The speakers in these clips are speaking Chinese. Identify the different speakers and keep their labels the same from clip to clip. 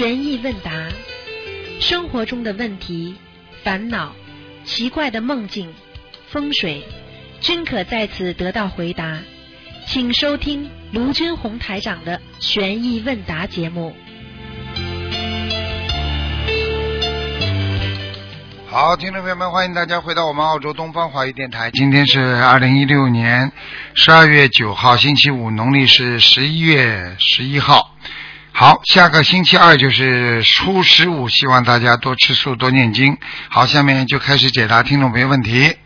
Speaker 1: 悬疑问答，生活中的问题、烦恼、奇怪的梦境、风水，均可在此得到回答。请收听卢军红台长的悬疑问答节目。
Speaker 2: 好，听众朋友们，欢迎大家回到我们澳洲东方华语电台。今天是二零一六年十二月九号，星期五，农历是十一月十一号。好，下个星期二就是初十五，希望大家多吃素，多念经。好，下面就开始解答听众朋友问题。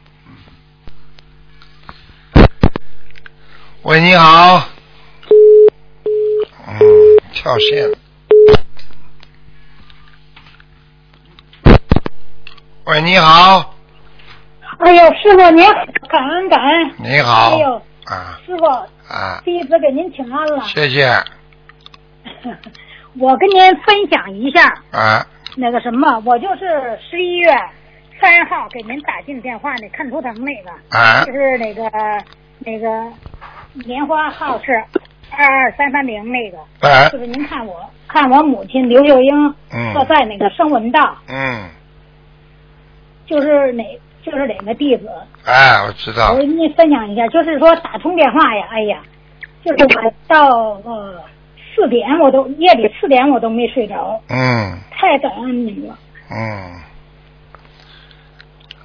Speaker 2: 喂，你好。嗯，跳线了。喂，你好。
Speaker 3: 哎呦，师傅您感恩感恩。
Speaker 2: 你好。
Speaker 3: 哎呦，
Speaker 2: 啊
Speaker 3: 师傅
Speaker 2: 啊，
Speaker 3: 弟子给您请安了。
Speaker 2: 谢谢
Speaker 3: 我跟您分享一下
Speaker 2: 啊。
Speaker 3: 那个什么，我就是十一月三号给您打进电话那看图腾那个，
Speaker 2: 啊。
Speaker 3: 就是那个那个莲花号是二二三三零那个，
Speaker 2: 啊。
Speaker 3: 就是您看我看我母亲刘秀英，
Speaker 2: 嗯。
Speaker 3: 说在那个声闻道，
Speaker 2: 嗯，
Speaker 3: 就是哪就是哪个弟子，
Speaker 2: 哎，我知道。
Speaker 3: 我。跟您分享一下，就是说打通电话呀，哎呀，就是我到呃四点我都夜里四点我都没睡着，
Speaker 2: 嗯。
Speaker 3: 太感恩您了，
Speaker 2: 嗯。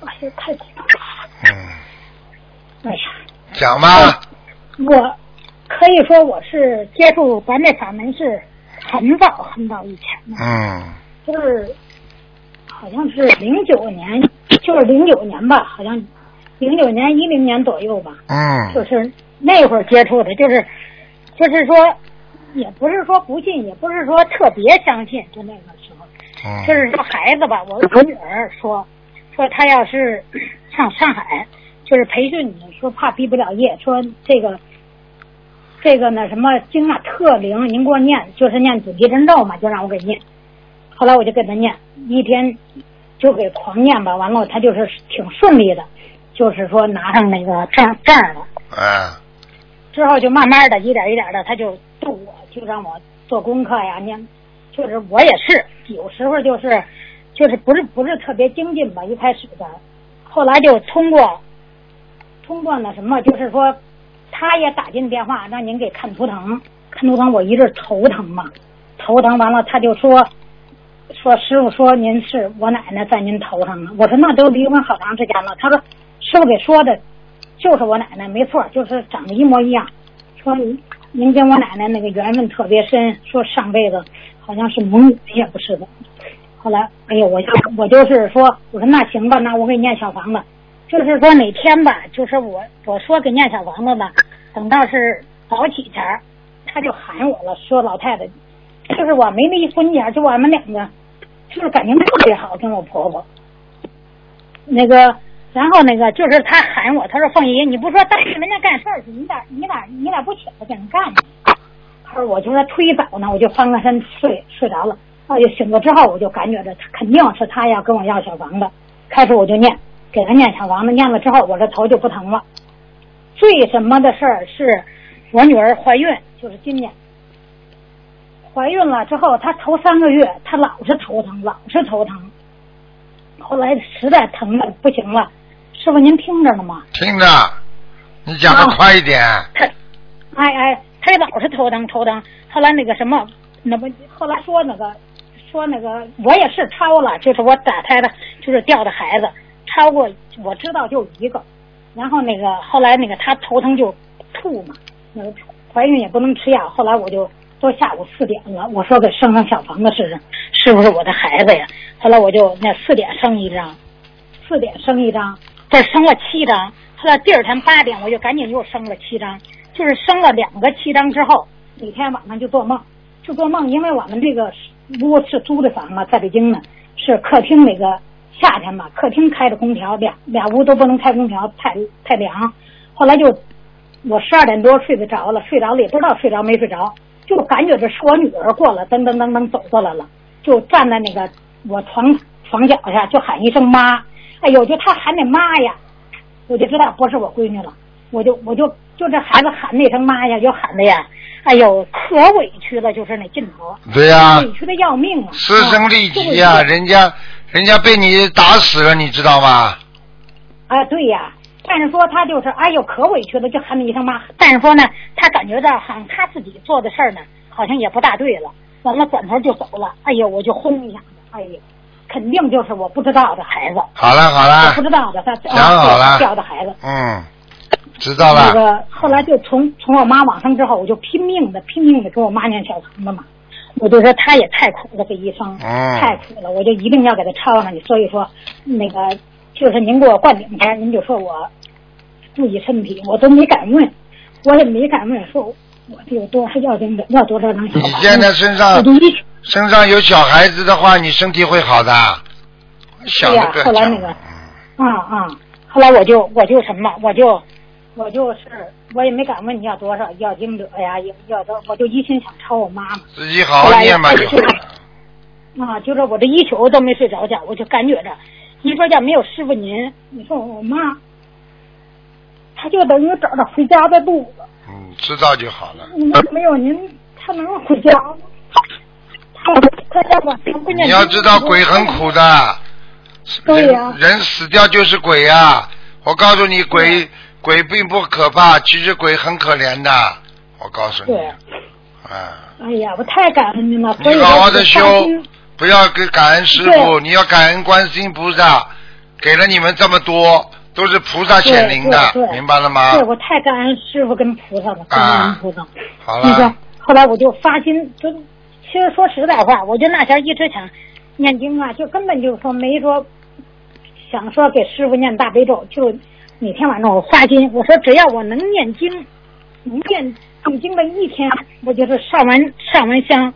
Speaker 3: 哎呀，太激动了，
Speaker 2: 嗯，
Speaker 3: 哎呀，
Speaker 2: 讲吧。
Speaker 3: 我可以说我是接触咱这法门是很早很早以前的，
Speaker 2: 嗯。
Speaker 3: 就是好像是零九年，就是零九年吧，好像零九年一零年左右吧，嗯。就
Speaker 2: 嗯
Speaker 3: 是那会儿接触的，就是就是说，也不是说不信，也不是说特别相信，就那个时候，
Speaker 2: 嗯，
Speaker 3: 就是说孩子吧，我我女儿说说她要是上上海，就是培训你，说怕毕不了业，说这个这个那什么经啊特灵，您给我念，就是念准提真咒嘛，就让我给念。后来我就给他念，一天就给狂念吧，完了他就是挺顺利的，就是说拿上那个证证了。
Speaker 2: 哎
Speaker 3: 之后就慢慢的一点一点的，他就就我，就让我做功课呀，念，就是我也是有时候就是就是不是不是特别精进吧，一开始的，后来就通过通过那什么，就是说他也打进电话让您给看图腾，看图腾我一直头疼嘛，头疼完了他就说说师傅说您是我奶奶在您头上呢，我说那都离婚好长时间了，他说师傅给说的就是我奶奶，没错，就是长得一模一样。说您跟我奶奶那个缘分特别深，说上辈子好像是母女也不是的。后来，哎呦，我就我就是说，我说那行吧，那我给你念小房子。就是说哪天吧，就是我我说给念小房子吧，等到是早起前儿，他就喊我了，说老太太，就是我没离婚前儿，就我们两个，就是感情特别好，跟我婆婆。那个，然后那个就是他喊我，他说凤姨，你不说带人家干事儿去，你咋你咋你咋不起来给人干呢？他说我就说忒早呢，我就翻个身睡睡着了。啊就醒了之后，我就感觉着他肯定是他要跟我要小房子。开始我就念，给他念小房子，念了之后，我这头就不疼了。最什么的事儿是，我女儿怀孕，就是今年怀孕了之后，她头三个月，她老是头疼，老是头疼。后来实在疼的不行了，师傅您听着呢吗？
Speaker 2: 听着，你讲的快一点。
Speaker 3: 他，哎哎，他老是头疼头疼。后来那个什么，那不后来说那个说那个我也是超了，就是我打胎的，就是掉的孩子超过我知道就一个，然后那个后来那个他头疼就吐嘛，那个怀孕也不能吃药，后来我就都下午四点了，我说给生上小房子试试，是不是我的孩子呀？后来我就那四点生一张，四点生一张，这生了七张，后来第二天八点我就赶紧又生了七张，就是生了两个七张之后，每天晚上就做梦，就做梦，因为我们这个屋是租的房嘛，在北京呢，是客厅那个夏天嘛，客厅开着空调，俩俩屋都不能开空调，太太凉。后来就我十二点多睡得着了，睡着了也不知道睡着没睡着，就感觉这是我女儿过来，噔噔噔噔走过来了，就站在那个我床床脚下，就喊一声妈，哎呦，就他喊那妈呀，我就知道不是我闺女了，我就我就就这孩子喊那声妈呀，就喊的呀，哎哎呦，可委屈了，就是那劲头，
Speaker 2: 对呀、
Speaker 3: 委屈的要命啊！
Speaker 2: 师生利己呀、
Speaker 3: 啊
Speaker 2: 人家人家被你打死了，你知道吗？
Speaker 3: 啊，对呀。但是说他就是，哎呦，可委屈了，就喊你一声妈。但是说呢，他感觉到好像他自己做的事儿呢，好像也不大对了。完了，转头就走了。哎呦，我就轰一下子，哎呦，肯定就是我不知道的孩子，
Speaker 2: 好了好
Speaker 3: 我
Speaker 2: 了
Speaker 3: 不，知道的他
Speaker 2: 想好了
Speaker 3: 啊掉的孩子。
Speaker 2: 嗯，知道了。
Speaker 3: 那个后来就从从我妈往生之后，我就拼命的拼命的给我妈念小房子嘛。我就说他也太苦了，这一生、
Speaker 2: 嗯
Speaker 3: 太苦了，我就一定要给他抄上去。所以说，那个就是您给我灌顶前，您就说我注意身体，我都没敢问，我也没敢问，说我这有多少要经者，要多少张小
Speaker 2: 你。现在身上身上有小孩子的话，你身体会好的。想
Speaker 3: 对呀
Speaker 2: 都不要想
Speaker 3: 后来那个
Speaker 2: 嗯
Speaker 3: 啊啊！后来我就我就什么，我就我就是我也没敢问你要多少要经者呀，要要多，我就一心想抄我妈妈。
Speaker 2: 自己好好念吧就好了。
Speaker 3: 啊，就是我这一宿都没睡着觉，我就感觉着，你说要没有师傅您，你说我妈，她就等于找着回家的路
Speaker 2: 知道就好了。
Speaker 3: 你要没有您，他能回家吗？
Speaker 2: 你要知道鬼很苦的，
Speaker 3: 对呀。
Speaker 2: 人人死掉就是鬼呀、我告诉你，鬼鬼并不可怕，其实鬼很可怜的。我告诉你，
Speaker 3: 对，
Speaker 2: 啊，
Speaker 3: 哎呀，我太感恩您了，
Speaker 2: 你好好的修，不要给感恩师傅，
Speaker 3: 对。
Speaker 2: 你要感恩观世音菩萨，给了你们这么多，都是菩萨显灵的明白了吗
Speaker 3: 对，？我太感恩师傅跟菩萨了，感恩菩萨。
Speaker 2: 好
Speaker 3: 那个
Speaker 2: 了，
Speaker 3: 后来我就发心，就其实说实在话，我就那前一直想念经啊，就根本就说没说想说给师傅念大悲咒，就每天晚上我发心，我说只要我能念经，能念诵经的一天，我就是上完上完香，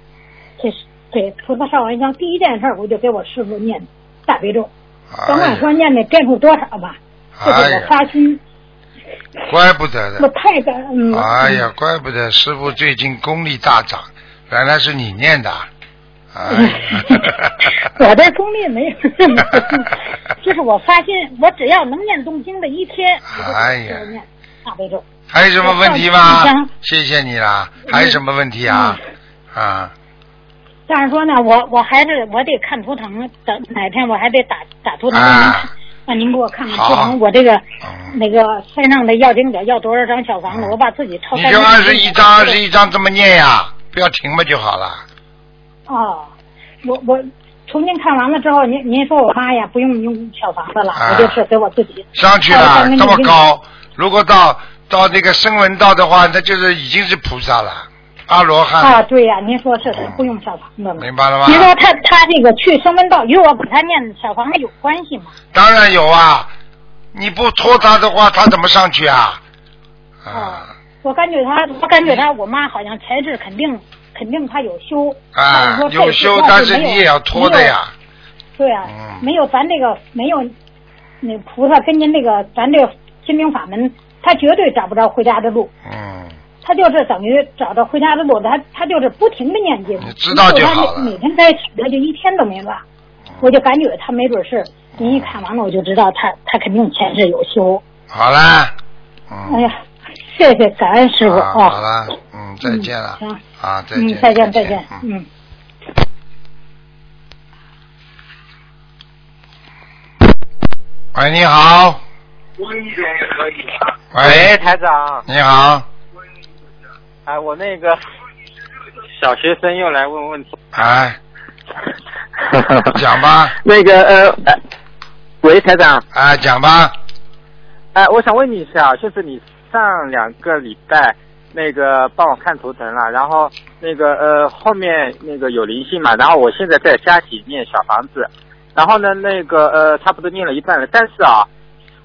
Speaker 3: 这是对菩萨上完香第一件事，我就给我师傅念大悲咒，甭管
Speaker 2: 哎
Speaker 3: 说念的遍数多少吧，这是我
Speaker 2: 哎呀，
Speaker 3: 发心，
Speaker 2: 怪不得的，
Speaker 3: 我太感恩了。
Speaker 2: 哎呀，怪不得师傅最近功力大涨，原来是你念的。哎
Speaker 3: 我的功力没有 就是我发现，我只要能念东经的一天，
Speaker 2: 哎呀
Speaker 3: 念大悲咒。
Speaker 2: 还有什么问题吗？谢谢你啦。还有什么问题啊？
Speaker 3: 嗯
Speaker 2: 啊，
Speaker 3: 但是说呢，我我还是我得看图腾，等哪天我还得打打图腾
Speaker 2: 啊
Speaker 3: 看。那您给我看看
Speaker 2: 好
Speaker 3: 图腾，我这个
Speaker 2: 嗯。
Speaker 3: 那个身上的要经者要多少张小房子，我把自己抄
Speaker 2: 就二十一张，二十一张这么念呀，不要停嘛就好了。
Speaker 3: 哦，我我重新看完了之后，您您说我妈呀不用用小房子了，
Speaker 2: 啊。
Speaker 3: 我就是给我自己
Speaker 2: 上去了这么高，如果到到那个声闻道的话，那就是已经是菩萨了，阿罗汉
Speaker 3: 啊，对呀、您说是，不用小房子了。
Speaker 2: 明白了吗？
Speaker 3: 您说他他这个去声闻道与我给他念小房子有关系吗？
Speaker 2: 当然有啊，你不拖他的话，他怎么上去啊？
Speaker 3: 啊
Speaker 2: 啊，
Speaker 3: 我感觉他，我感觉他，我妈好像才智肯定肯定他有修，
Speaker 2: 啊有修，但是你也要拖的。呀。
Speaker 3: 对啊，
Speaker 2: 嗯
Speaker 3: 没有咱这个没有那菩萨跟您那个咱这个心灵法门，他绝对找不着回家的路。
Speaker 2: 嗯，
Speaker 3: 他就是等于找到回家的路，他他就是不停的念经，
Speaker 2: 你知道就好
Speaker 3: 每天在一起，他就一天都没落。我就感觉他没准是，您一看完了，我就知道他他肯定前世有修。
Speaker 2: 好啦，嗯。
Speaker 3: 哎呀，谢谢感恩师傅
Speaker 2: 啊，好了，嗯，再见了
Speaker 3: 嗯行，
Speaker 2: 啊，再见，
Speaker 3: 嗯，再见再见，
Speaker 2: 嗯。
Speaker 3: 嗯。
Speaker 2: 喂，你好。
Speaker 4: 喂，
Speaker 2: 喂，
Speaker 4: 台长，
Speaker 2: 你好，
Speaker 4: 哎，我那个小学生又来问问题。
Speaker 2: 哎，讲吧，
Speaker 4: 那个呃，呃喂，台长，
Speaker 2: 哎，讲吧，
Speaker 4: 哎，我想问你一下，就是你上两个礼拜那个帮我看图腾了，然后那个呃后面那个有灵性嘛，然后我现在在家里念小房子，然后呢那个呃差不多念了一半了，但是啊，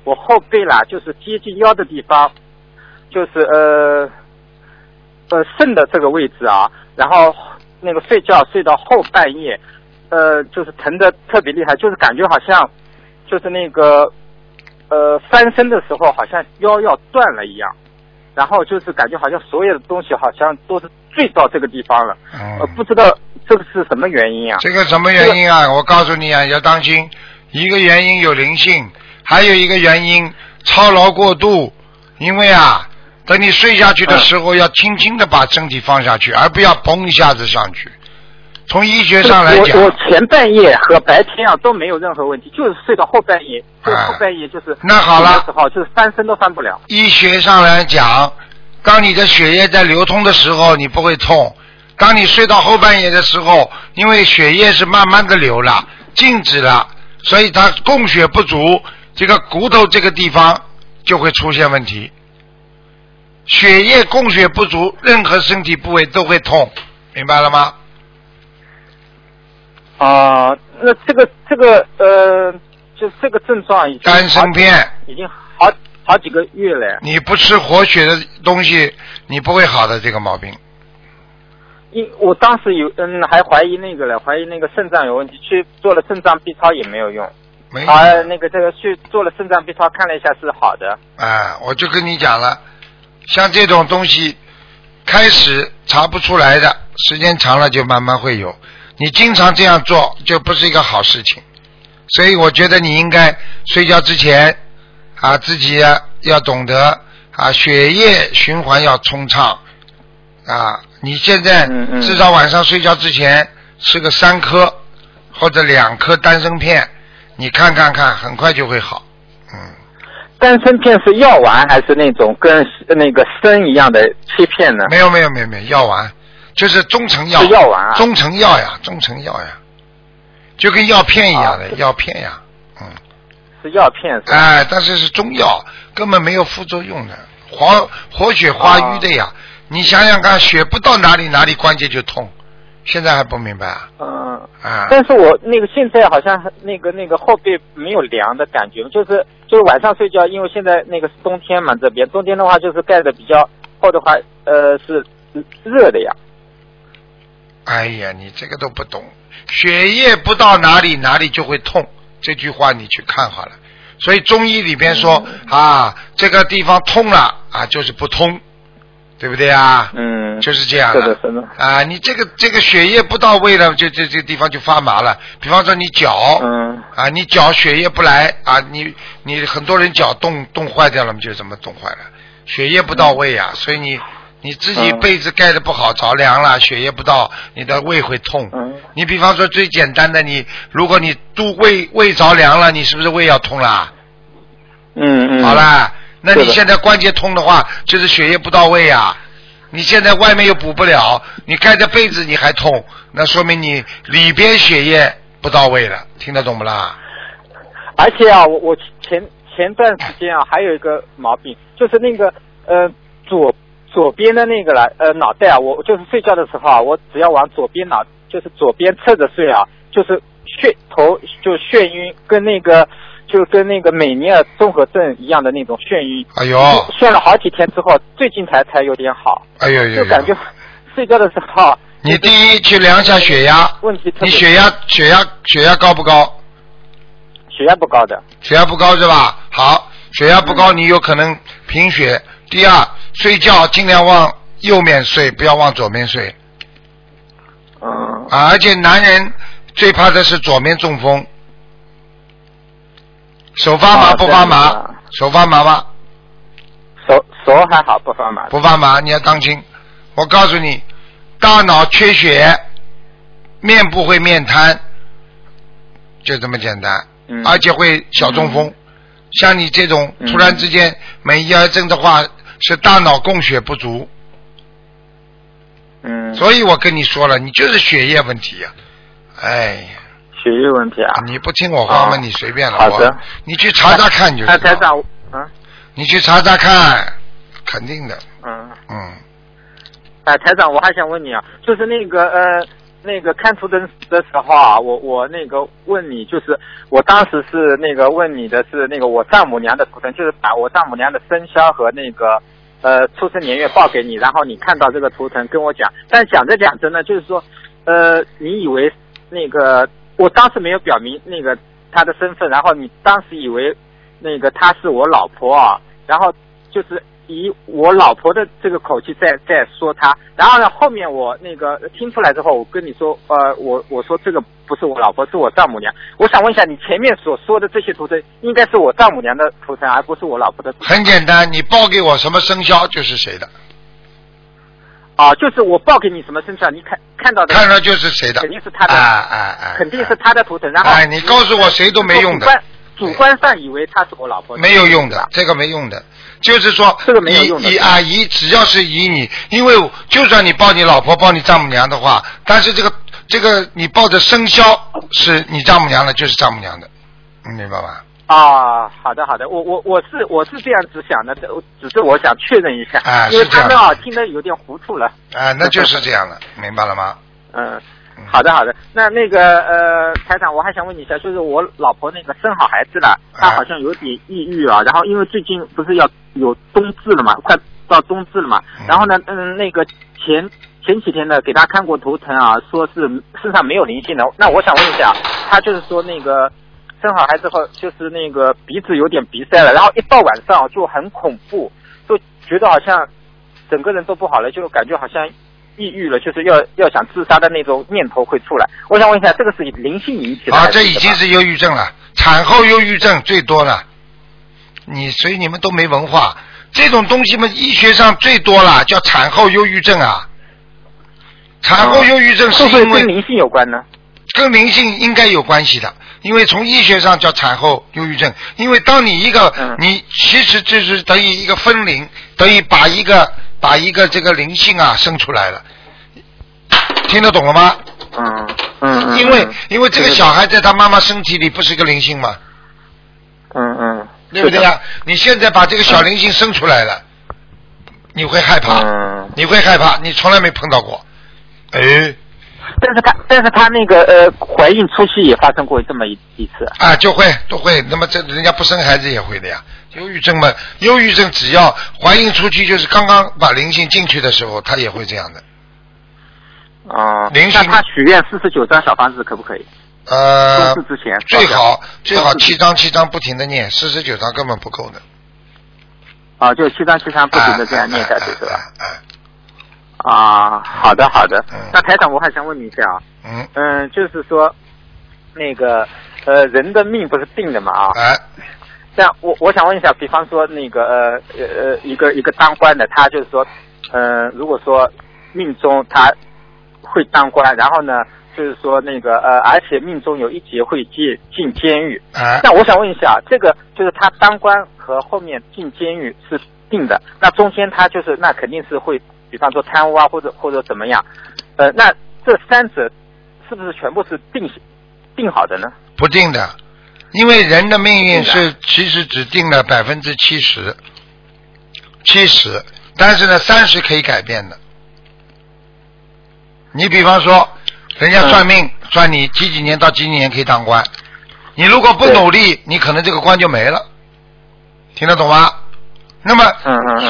Speaker 4: 我后背啦就是接近腰的地方，就是呃呃肾的这个位置啊，然后那个睡觉睡到后半夜，呃就是疼的特别厉害，就是感觉好像就是那个呃翻身的时候好像腰要断了一样，然后就是感觉好像所有的东西好像都是坠到这个地方了，呃
Speaker 2: 嗯，
Speaker 4: 不知道这个是什么原因啊？
Speaker 2: 这个什么原因啊？我告诉你啊，要当心，一个原因有灵性，还有一个原因操劳过度，因为啊，等你睡下去的时候，要轻轻的把身体放下去，而不要嘣一下子上去。从医学上来讲
Speaker 4: 我，我前半夜和白天啊都没有任何问题，就是睡到后半夜，就后半夜就是
Speaker 2: 那好了
Speaker 4: 就是翻身都翻不了。
Speaker 2: 医学上来讲，当你的血液在流通的时候，你不会痛；当你睡到后半夜的时候，因为血液是慢慢的流了，静止了，所以它供血不足，这个骨头这个地方就会出现问题。血液供血不足，任何身体部位都会痛，明白了吗？
Speaker 4: 啊、那这个这个呃，就这个症状已经
Speaker 2: 丹参片，
Speaker 4: 已经好好几个月了。
Speaker 2: 你不吃活血的东西，你不会好的这个毛病。
Speaker 4: 因我当时有嗯还怀疑那个了，怀疑那个肾脏有问题，去做了肾脏 B 超也没有用。
Speaker 2: 没
Speaker 4: 啊，那个这个去做了肾脏 B 超看了一下是好的。
Speaker 2: 啊，我就跟你讲了，像这种东西，开始查不出来的，时间长了就慢慢会有。你经常这样做，就不是一个好事情。所以我觉得你应该睡觉之前啊，自己啊要懂得啊，血液循环要通畅啊。你现在至少晚上睡觉之前吃个三颗或者两颗丹参片，你看看看，很快就会好。嗯。
Speaker 4: 丹参片是药丸还是那种跟那个参一样的切片呢？
Speaker 2: 没有没有没有没有药丸，就是中成药。
Speaker 4: 是药丸啊
Speaker 2: 中成药呀，中成药呀，就跟药片一样的、
Speaker 4: 啊
Speaker 2: 药片呀，嗯，
Speaker 4: 是药片是吧？
Speaker 2: 哎，但是是中药，根本没有副作用的，活活血化瘀的呀。
Speaker 4: 啊
Speaker 2: 你想想看，血不到哪里哪里关节就痛，现在还不明白啊？
Speaker 4: 嗯。
Speaker 2: 啊，
Speaker 4: 但是我那个现在好像那个那个后背没有凉的感觉，就是就是晚上睡觉，因为现在那个是冬天嘛，这边冬天的话就是盖的比较厚的话，呃是热的呀。
Speaker 2: 哎呀，你这个都不懂，血液不到哪里哪里就会痛，这句话你去看好了。所以中医里边说、啊，这个地方痛了啊，就是不通，对不对啊？
Speaker 4: 嗯，
Speaker 2: 就是这样
Speaker 4: 是的，是的。
Speaker 2: 啊，你这个这个血液不到位了，就这这个地方就发麻了。比方说你脚，
Speaker 4: 嗯
Speaker 2: 啊，你脚血液不来啊，你你很多人脚冻冻坏掉了嘛，就这么冻坏了，血液不到位呀、所以你你自己
Speaker 4: 嗯
Speaker 2: 被子盖的不好，着凉了，血液不到，你的胃会痛。
Speaker 4: 嗯
Speaker 2: 你比方说最简单的，你如果你肚胃胃着凉了，你是不是胃要痛啦？
Speaker 4: 嗯嗯。
Speaker 2: 好啦，那你现在关节痛的话，就是血液不到位呀、你现在外面又补不了，你盖着被子你还痛，那说明你里边血液不到位了，听得懂不啦？
Speaker 4: 而且啊，我我前前段时间啊，还有一个毛病，就是那个呃左左边的那个了呃脑袋啊，我就是睡觉的时候啊，我只要往左边脑，就是左边侧着睡啊，就是眩头就眩晕，跟那个就跟那个美尼尔综合症一样的那种眩晕。
Speaker 2: 哎呦，
Speaker 4: 眩了好几天之后，最近才才有点好，
Speaker 2: 哎呦呦
Speaker 4: 就感觉！睡觉的时候啊，
Speaker 2: 你第一去量一下血压，
Speaker 4: 问题特别
Speaker 2: 你血压血压血压高不高？
Speaker 4: 血压不高的，
Speaker 2: 血压不高是吧？好，血压不高，你有可能贫血。第二，睡觉尽量往右面睡，不要往左面睡
Speaker 4: 嗯
Speaker 2: 啊！而且男人最怕的是左面中风，手发麻
Speaker 4: 啊
Speaker 2: 不发麻？手发麻吗？
Speaker 4: 手手还好不发麻。
Speaker 2: 不发麻，你要当心。我告诉你，大脑缺血，面部会面瘫，就这么简单。
Speaker 4: 嗯
Speaker 2: 而且会小中风。像你这种
Speaker 4: 嗯
Speaker 2: 突然之间没抑癌症的话，是大脑供血不足。
Speaker 4: 嗯，
Speaker 2: 所以我跟你说了，你就是血液问题呀、哎呀，
Speaker 4: 血液问题啊。
Speaker 2: 你不听我话吗？
Speaker 4: 哦
Speaker 2: 你随便了。
Speaker 4: 好的
Speaker 2: 我你去查查看你就
Speaker 4: 哎，
Speaker 2: 知道。
Speaker 4: 台长，嗯
Speaker 2: 你去查查看，肯定的。
Speaker 4: 嗯，
Speaker 2: 嗯，
Speaker 4: 哎，台长，我还想问你啊，就是那个呃，那个看图腾的时候啊，我我那个问你，就是我当时是那个问你的是那个我丈母娘的图腾，就是把我丈母娘的生肖和那个呃出生年月报给你，然后你看到这个图腾跟我讲，但讲着讲着呢，就是说呃，你以为那个我当时没有表明那个她的身份，然后你当时以为那个她是我老婆啊，然后就是以我老婆的这个口气在在说她，然后呢后面我那个听出来之后，我跟你说，呃，我我说这个不是我老婆，是我丈母娘。我想问一下，你前面所说的这些图腾，应该是我丈母娘的图腾，而不是我老婆的图腾。
Speaker 2: 很简单，你报给我什么生肖就是谁的，
Speaker 4: 啊，就是我报给你什么生肖，你看看到的，
Speaker 2: 看到就是谁的，
Speaker 4: 肯定是他的
Speaker 2: 啊啊啊，
Speaker 4: 肯定是他的图腾。然后
Speaker 2: 哎你告诉我谁都没用的
Speaker 4: 主观上以为他是我老婆，
Speaker 2: 没有用的，这个没用的。就是说，
Speaker 4: 这个没有用的
Speaker 2: 以以啊以，只要是以你，因为就算你抱你老婆、抱你丈母娘的话，但是这个这个你报的生肖是你丈母娘的，就是丈母娘的，你明白吗？
Speaker 4: 啊，好的好的，我我我是我是这样子想的，我只是我想确认一下，
Speaker 2: 哎
Speaker 4: 因为他们啊听得有点糊涂了。
Speaker 2: 啊，那就是这样的，明白了吗？
Speaker 4: 嗯，好的好的，那那个呃，台长，我还想问你一下，就是我老婆那个生好孩子了，她
Speaker 2: 啊
Speaker 4: 好像有点抑郁啊，然后因为最近不是要有冬至了嘛，快到冬至了嘛，
Speaker 2: 嗯。
Speaker 4: 然后呢，嗯，那个前前几天呢给她看过图腾啊，说是身上没有灵性的，那我想问一下，她就是说那个生好孩子后，就是那个鼻子有点鼻塞了，然后一到晚上就很恐怖，就觉得好像整个人都不好了，就感觉好像抑郁了，就是要要想自杀的那种念头会出来。我想问一下，这个是灵性引起的？
Speaker 2: 啊，这已经是忧郁症了，产后忧郁症最多了。你所以你们都没文化，这种东西嘛，医学上最多了，叫产后忧郁症啊。产后忧郁症是
Speaker 4: 不会
Speaker 2: 因为
Speaker 4: 跟灵性有关呢？
Speaker 2: 跟灵性应该有关系的，因为从医学上叫产后忧郁症，因为当你一个、
Speaker 4: 嗯。
Speaker 2: 你其实就是等于一个分灵，等于把一个把一个这个灵性啊生出来了，听得懂了吗？
Speaker 4: 嗯嗯嗯，
Speaker 2: 因为
Speaker 4: 嗯。
Speaker 2: 因为这个小孩在他妈妈身体里不是一个灵性吗？
Speaker 4: 嗯嗯，
Speaker 2: 对不对啊？你现在把这个小灵性生出来了，你会害怕，
Speaker 4: 嗯，
Speaker 2: 你会害怕，你从来没碰到过，哎，
Speaker 4: 但是他但是他那个呃怀孕初期也发生过这么一一次。
Speaker 2: 啊，就会都会。那么这人家不生孩子也会的呀。忧郁症嘛，忧郁症只要怀孕初期，就是刚刚把灵性进去的时候，他也会这样的。
Speaker 4: 哦，
Speaker 2: 灵性
Speaker 4: 那他许愿四十九张小房子可不可以？
Speaker 2: 呃
Speaker 4: 冬，至之前
Speaker 2: 最好最好七张七张不停的念，四十九张根本不够的。
Speaker 4: 啊，就七张七张不停的这样念下去
Speaker 2: 哎
Speaker 4: 是吧？？
Speaker 2: 哎哎哎
Speaker 4: 啊，好的好的。
Speaker 2: 嗯。
Speaker 4: 那台长，我还想问你一下啊，
Speaker 2: 嗯，
Speaker 4: 嗯，就是说，那个呃，人的命不是定的嘛啊？
Speaker 2: 哎，
Speaker 4: 这样我我想问一下，比方说那个呃呃呃一个一个当官的，他就是说，呃，如果说命中他会当官，然后呢，就是说那个呃，而且命中有一劫会进进监狱，
Speaker 2: 哎，
Speaker 4: 那我想问一下，这个就是他当官和后面进监狱是定的，那中间他就是那肯定是会，比方说贪污啊，或者或者怎么样，呃，那这三者是不是全部是定定好的呢？
Speaker 2: 不定的，因为人的命运是其实只定了百分之七十，七十，但是呢，三十可以改变的。你比方说，人家算命、算你几几年到几几年可以当官，你如果不努力，你可能这个官就没了，听得懂吗？那么、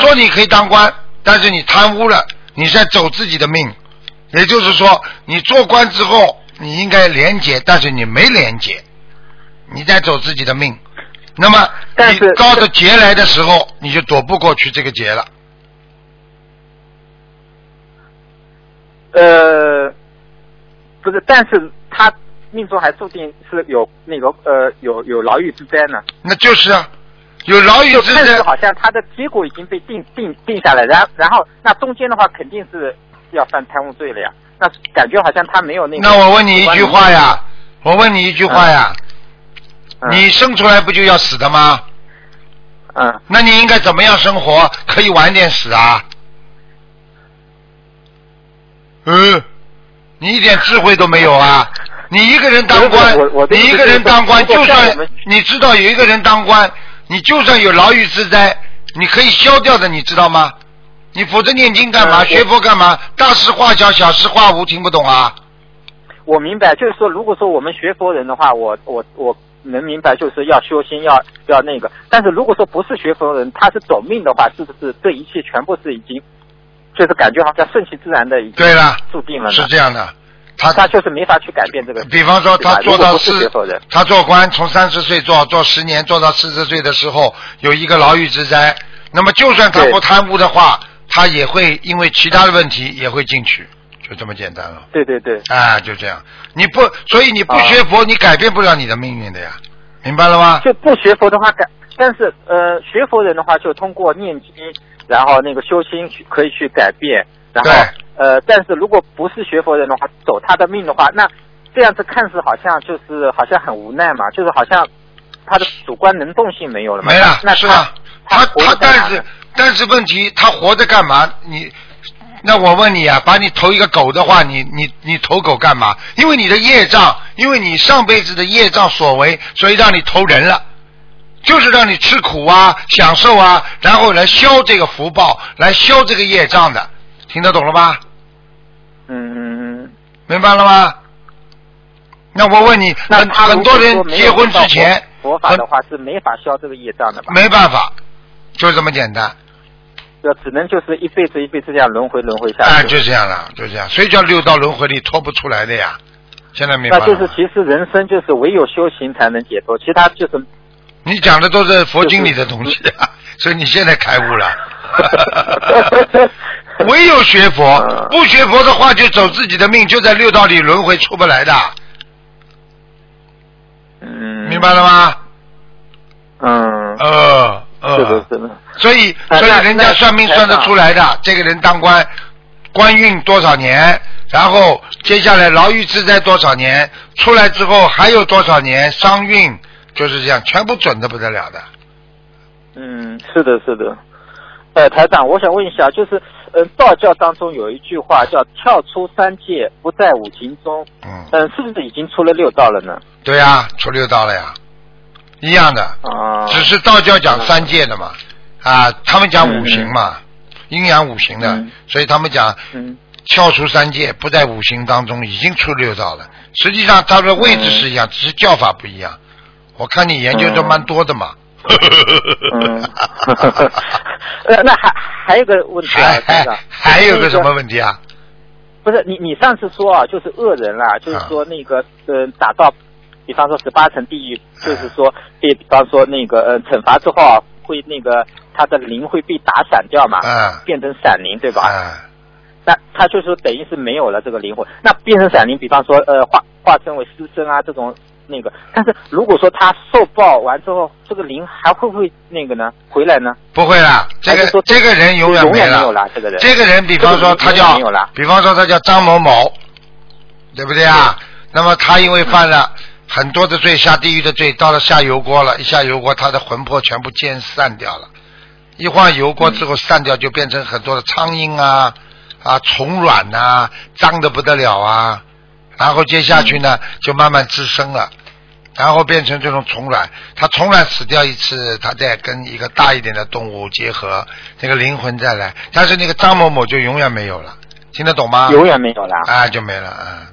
Speaker 2: 说你可以当官，但是你贪污了，你在走自己的命，也就是说，你做官之后你应该廉洁，但是你没廉洁，你在走自己的命。那么你
Speaker 4: 但是
Speaker 2: 高的劫来的时候，你就躲不过去这个劫了。
Speaker 4: 呃，不是，但是他命中还注定是有那个呃有有牢狱之灾呢。
Speaker 2: 那就是啊，有牢狱
Speaker 4: 就
Speaker 2: 之灾。
Speaker 4: 好像他的结果已经被定定定下来，然然后那中间的话肯定是要犯贪污罪了呀。那感觉好像他没有那个。
Speaker 2: 那我问你一句话呀，我问你一句话呀，
Speaker 4: 嗯，
Speaker 2: 你生出来不就要死的吗？
Speaker 4: 嗯
Speaker 2: 那你应该怎么样生活？可以晚点死啊？嗯，你一点智慧都没有啊！你一个人当官你一个人当官，
Speaker 4: 就
Speaker 2: 算你知道有一个人当官，你就算有牢狱之灾，你可以消掉的，你知道吗？你否则念经干嘛？学佛干嘛？大事化小，小事化无，听不懂啊？
Speaker 4: 我明白，就是说，如果说我们学佛人的话，我我我能明白，就是要修心，要要那个。但是如果说不是学佛人，他是走命的话，是不是这一切全部是已经，就是感觉好像顺其自然的已经
Speaker 2: 对了，
Speaker 4: 注定了呢？
Speaker 2: 是这样的，他
Speaker 4: 他就是没法去改变这个。
Speaker 2: 比方说，他做到四他做官从三十岁做做十年，做到四十岁的时候有一个牢狱之灾，那么就算他不贪污的话，他也会因为其他的问题也会进去，就这么简单了。
Speaker 4: 对对对，
Speaker 2: 啊，就这样，你不，所以你不
Speaker 4: 啊
Speaker 2: 学佛，你改变不了你的命运的呀，明白了吗？
Speaker 4: 就不学佛的话改，但是呃，学佛人的话就通过念经，然后那个修心去可以去改变，然后
Speaker 2: 对
Speaker 4: 呃，但是如果不是学佛人的话，走他的命的话，那这样子看似好像就是好像很无奈嘛，就是好像他的主观能动性没有了嘛。
Speaker 2: 没了，
Speaker 4: 那
Speaker 2: 是啊，他
Speaker 4: 活
Speaker 2: 他但是但是问题，他活着干嘛？你那我问你啊，把你投一个狗的话，你你你投狗干嘛？因为你的业障，因为你上辈子的业障所为，所以让你投人了。就是让你吃苦啊，享受啊，然后来消这个福报，来消这个业障的，听得懂了吗？
Speaker 4: 嗯嗯嗯。
Speaker 2: 明白了吗？那我问你，很
Speaker 4: 那他
Speaker 2: 很多人结婚之前
Speaker 4: 佛佛法的话是没法消这个业障的吧？
Speaker 2: 没办法，就这么简单。
Speaker 4: 这只能就是一辈子一辈子这样轮回轮回下去。
Speaker 2: 啊，就这样了，就这样，所以叫六道轮回里脱不出来的呀。现在明白
Speaker 4: 那？就是其实人生就是唯有修行才能解脱，其他就是
Speaker 2: 你讲的都是佛经里的东西啊，所以你现在开悟了。唯有学佛，
Speaker 4: 嗯。
Speaker 2: 不学佛的话就走自己的命，就在六道里轮回出不来的，
Speaker 4: 嗯，
Speaker 2: 明白了吗？
Speaker 4: 嗯，
Speaker 2: 呃呃，
Speaker 4: 是的，是的，
Speaker 2: 所以，所以人家算命算得出来的，这个人当官，官运多少年，然后接下来牢狱之灾多少年，出来之后还有多少年伤运，就是这样，全部准的不得了的。
Speaker 4: 嗯，是的，是的。哎，台长，我想问一下，就是，嗯、道教当中有一句话叫“跳出三界，不在五行中”，
Speaker 2: 嗯，
Speaker 4: 嗯、是不是已经出了六道了呢？
Speaker 2: 对呀、出六道了呀，一样的，
Speaker 4: 啊、
Speaker 2: 只是道教讲三界的嘛，啊，他们讲五行嘛，阴阳五行的，
Speaker 4: 嗯
Speaker 2: 所以他们讲
Speaker 4: 嗯
Speaker 2: 跳出三界，不在五行当中，已经出六道了。实际上它的位置是一样，只是叫法不一样。我看你研究的蛮多的嘛。
Speaker 4: 嗯，呃，那还还有个问题啊，
Speaker 2: 还
Speaker 4: 台长。
Speaker 2: 还，有个什么问题啊？
Speaker 4: 不是你，你上次说啊，就是恶人啦，就是说那个呃，打到，比方说十八层地狱，就是说被比方说那个呃惩罚之后啊，会那个他的灵会被打散掉嘛，
Speaker 2: 嗯
Speaker 4: 变成闪灵，对吧？
Speaker 2: 嗯，
Speaker 4: 那他就是说等于是没有了这个灵魂，那变成闪灵，比方说呃化化身为尸身啊这种那个，但是如果说他受报完之后，这个灵还会不会那个呢？回来呢？
Speaker 2: 不会了，这个这个人永远
Speaker 4: 永远
Speaker 2: 了。
Speaker 4: 没有了，这个人。
Speaker 2: 这个人，比方说他叫
Speaker 4: 没有了，
Speaker 2: 比方说他叫张某某，对不对啊？那么他因为犯了很多的罪，下地狱的罪，到了下油锅了，一下油锅，他的魂魄全部煎散掉了。一晃油锅之后散掉，就变成很多的苍蝇啊啊虫卵呐、脏的不得了啊。然后接下去呢，就慢慢滋生了。然后变成这种虫卵，它虫卵死掉一次，它再跟一个大一点的动物结合，那个灵魂再来，但是那个张某某就永远没有了，听得懂吗？
Speaker 4: 永远没有了。
Speaker 2: 啊，就没了，啊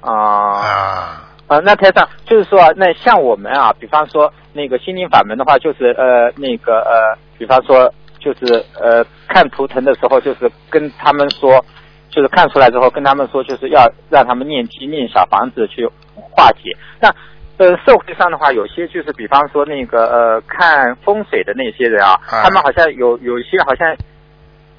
Speaker 4: 啊
Speaker 2: 啊，
Speaker 4: 啊，那台上就是说啊，那像我们啊，比方说那个心灵法门的话，就是呃那个呃，比方说就是呃看图腾的时候，就是跟他们说，就是看出来之后跟他们说，就是要让他们念经念小房子去化解。那呃社会上的话，有些就是比方说那个呃看风水的那些人啊，
Speaker 2: 啊
Speaker 4: 他们好像有有一些好像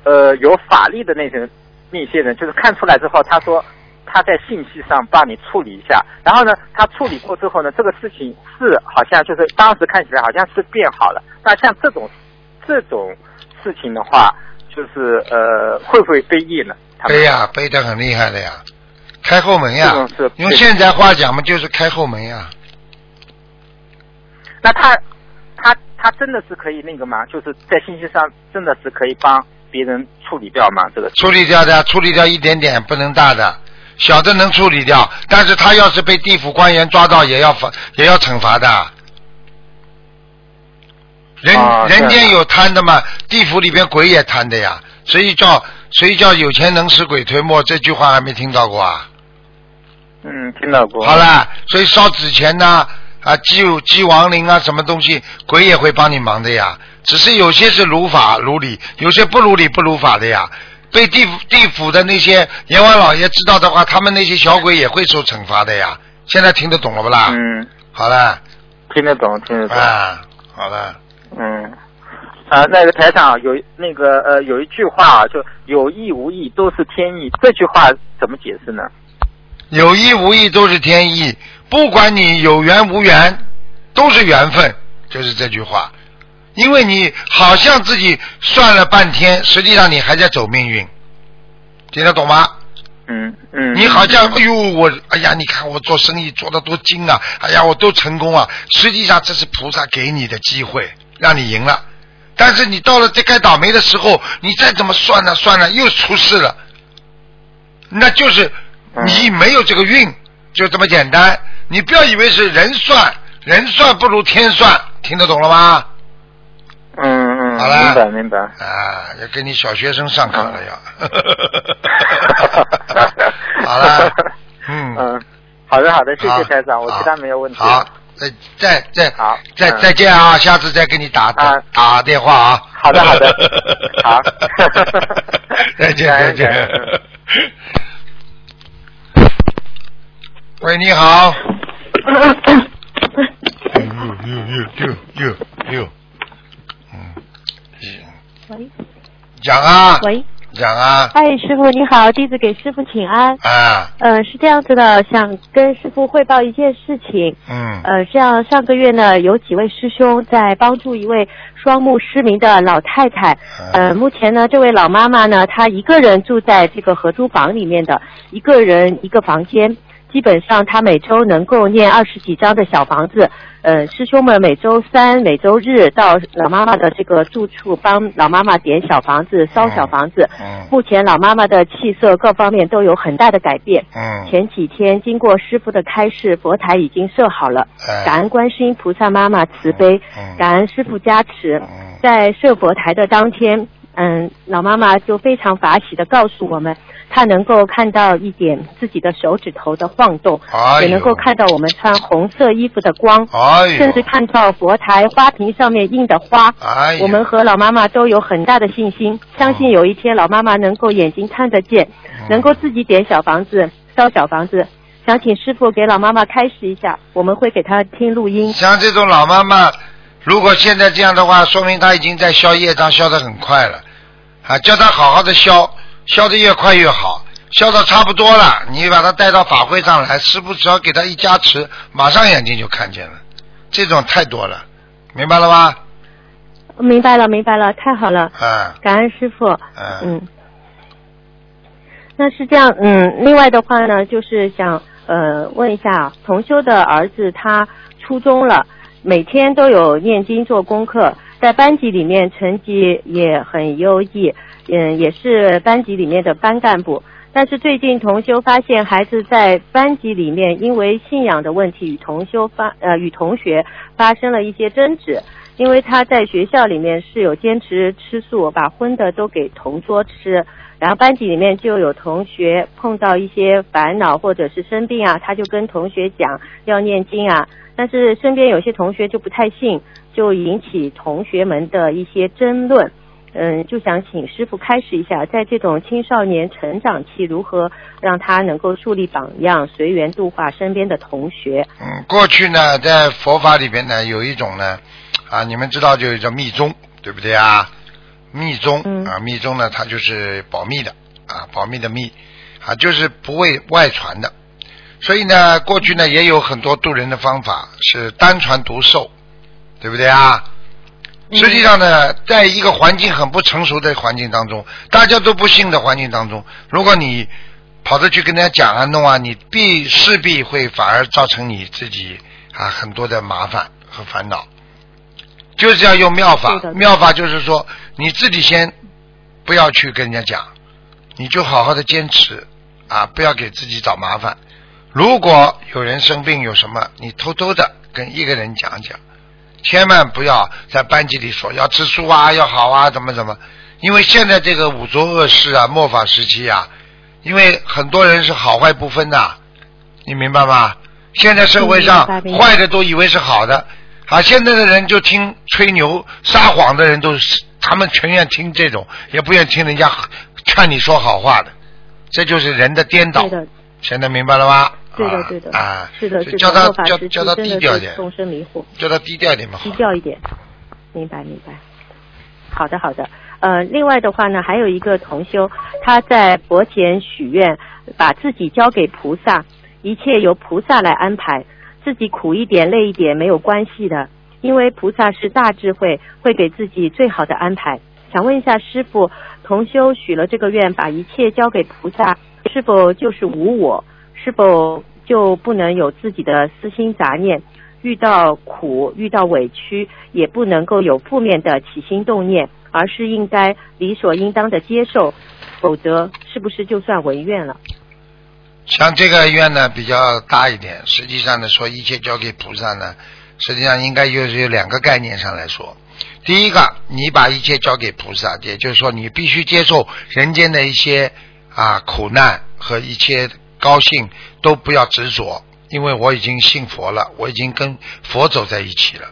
Speaker 4: 呃有法力的那些那些人，就是看出来之后，他说他在信息上帮你处理一下，然后呢，他处理过之后呢，这个事情是好像就是当时看起来好像是变好了。那像这种这种事情的话，就是呃会不会被业呢？他
Speaker 2: 背呀、背的很厉害的呀，开后门呀用现在话讲嘛，就是开后门呀。
Speaker 4: 那他他他真的是可以那个吗？就是在信息上真的是可以帮别人处理掉吗？这个
Speaker 2: 处理掉的，处理掉一点点，不能大的，小的能处理掉，但是他要是被地府官员抓到，也要罚，也要惩罚的。人、
Speaker 4: 啊
Speaker 2: 人间有贪的嘛，地府里边鬼也贪的呀，所以叫所以叫有钱能使鬼推磨，这句话还没听到过啊？
Speaker 4: 嗯，听到过。
Speaker 2: 好了，所以烧纸钱呐、啊，祭祭亡灵啊，什么东西，鬼也会帮你忙的呀。只是有些是如法如理，有些不如理不如法的呀。被地府地府的那些阎王老爷知道的话，他们那些小鬼也会受惩罚的呀。现在听得懂了不啦？
Speaker 4: 嗯，
Speaker 2: 好了，
Speaker 4: 听得懂，听得懂。
Speaker 2: 啊，好了，
Speaker 4: 嗯，呃，那个台长有那个呃有一句话啊，就有意无意都是天意，这句话怎么解释呢？
Speaker 2: 有意无意都是天意，不管你有缘无缘，都是缘分，就是这句话。因为你好像自己算了半天，实际上你还在走命运，听得懂吗？
Speaker 4: 嗯嗯。
Speaker 2: 你好像哎呦我哎呀，你看我做生意做的多精啊，哎呀我都成功啊，实际上这是菩萨给你的机会，让你赢了。但是你到了这该倒霉的时候，你再怎么算呢算呢又出事了，那就是你没有这个运，就这么简单。你不要以为是人算，人算不如天算，听得懂了吗？
Speaker 4: 嗯嗯，
Speaker 2: 好了
Speaker 4: 明白明白。
Speaker 2: 啊，要给你小学生上课了要。好了，嗯，
Speaker 4: 嗯，好的好的，谢谢台长，我其他没有问题。
Speaker 2: 好，再再再
Speaker 4: 好嗯
Speaker 2: 再再见啊！下次再给你打打
Speaker 4: 啊
Speaker 2: 打电话啊。
Speaker 4: 好的 好的好
Speaker 2: 再见再见。喂，你好。呦呦呦呦呦呦，嗯，
Speaker 5: 喂
Speaker 2: 讲啊，
Speaker 5: 喂，
Speaker 2: 讲啊，
Speaker 5: 哎，师傅你好，弟子给师傅请安。
Speaker 2: 啊，
Speaker 5: 呃，是这样子的，想跟师傅汇报一件事情。
Speaker 2: 嗯，
Speaker 5: 呃，这样上个月呢，有几位师兄在帮助一位双目失明的老太太。呃，目前呢，这位老妈妈呢，她一个人住在这个合租房里面的，一个人一个房间。基本上，他每周能够念二十几张的小房子。呃，师兄们每周三、每周日到老妈妈的这个住处帮老妈妈点小房子、烧小房子。
Speaker 2: 嗯
Speaker 5: 目前老妈妈的气色各方面都有很大的改变。
Speaker 2: 嗯，
Speaker 5: 前几天经过师傅的开示，佛台已经设好了。
Speaker 2: 嗯
Speaker 5: 感恩观世音菩萨妈妈慈悲
Speaker 2: 嗯，
Speaker 5: 感恩师傅加持。
Speaker 2: 嗯
Speaker 5: 在设佛台的当天，嗯，老妈妈就非常法喜的告诉我们，她能够看到一点自己的手指头的晃动，
Speaker 2: 哎
Speaker 5: 也能够看到我们穿红色衣服的光，
Speaker 2: 哎，
Speaker 5: 甚至看到佛台花瓶上面印的花。
Speaker 2: 哎，
Speaker 5: 我们和老妈妈都有很大的信心，相信有一天老妈妈能够眼睛看得见，
Speaker 2: 嗯
Speaker 5: 能够自己点小房子、烧小房子。想请师傅给老妈妈开示一下，我们会给她听录音。
Speaker 2: 像这种老妈妈，如果现在这样的话，说明他已经在消业障，消得很快了。啊，叫他好好的消，消得越快越好，消到差不多了，你把他带到法会上来，师傅只要给他一加持，马上眼睛就看见了。这种太多了，明白了吧？
Speaker 5: 明白了，明白了，太好了，
Speaker 2: 啊，
Speaker 5: 感恩师傅。
Speaker 2: 嗯
Speaker 5: 嗯，那是这样，嗯，另外的话呢，就是想呃问一下啊，同修的儿子他初中了，每天都有念经做功课，在班级里面成绩也很优异，嗯，也是班级里面的班干部。但是最近同修发现孩子在班级里面因为信仰的问题与同修发呃与同学发生了一些争执，因为他在学校里面是有坚持吃素，把荤的都给同桌吃，然后班级里面就有同学碰到一些烦恼或者是生病啊，他就跟同学讲要念经啊，但是身边有些同学就不太信，就引起同学们的一些争论。嗯，就想请师傅开示一下，在这种青少年成长期，如何让他能够树立榜样，随缘度化身边的同学。
Speaker 2: 嗯，过去呢，在佛法里边呢，有一种呢，啊，你们知道就叫密宗，对不对啊？密宗、
Speaker 5: 嗯
Speaker 2: 啊，密宗呢，它就是保密的啊，保密的密啊，就是不为外传的。所以呢，过去呢也有很多渡人的方法是单传独授，对不对啊？实际上呢，在一个环境很不成熟的环境当中，大家都不信的环境当中，如果你跑着去跟人家讲啊弄啊，你必势必会反而造成你自己啊很多的麻烦和烦恼。就是要用妙法妙法就是说你自己先不要去跟人家讲，你就好好的坚持啊，不要给自己找麻烦。如果有人生病有什么，你偷偷的跟一个人讲讲，千万不要在班级里说要吃素啊，要好啊，怎么怎么。因为现在这个五浊恶世啊，末法时期啊，因为很多人是好坏不分的，你明白吗？现在社会上坏的都以为是好的，啊，现在的人就听吹牛撒谎的人都是，他们全愿听这种，也不愿听人家劝你说好话的，这就是人的颠倒现在明白了吗？
Speaker 5: 对的，对的，
Speaker 2: 啊，
Speaker 5: 是的，是的，
Speaker 2: 叫他叫叫他低调一点，
Speaker 5: 众生迷惑，
Speaker 2: 叫他低调一点嘛。
Speaker 5: 低调一点。明白，明白。好的，好的。呃，另外的话呢，还有一个同修，他在佛前许愿，把自己交给菩萨，一切由菩萨来安排，自己苦一点、累一点没有关系的，因为菩萨是大智慧，会给自己最好的安排。想问一下师傅，同修许了这个愿，把一切交给菩萨，是否就是无我？是否就不能有自己的私心杂念？遇到苦、遇到委屈，也不能够有负面的起心动念，而是应该理所应当的接受，否则是不是就算违愿了？
Speaker 2: 像这个愿呢比较大一点，实际上呢说一切交给菩萨呢，实际上应该就是有两个概念上来说。第一个，你把一切交给菩萨，也就是说你必须接受人间的一些啊苦难和一切高兴都不要执着，因为我已经信佛了，我已经跟佛走在一起了，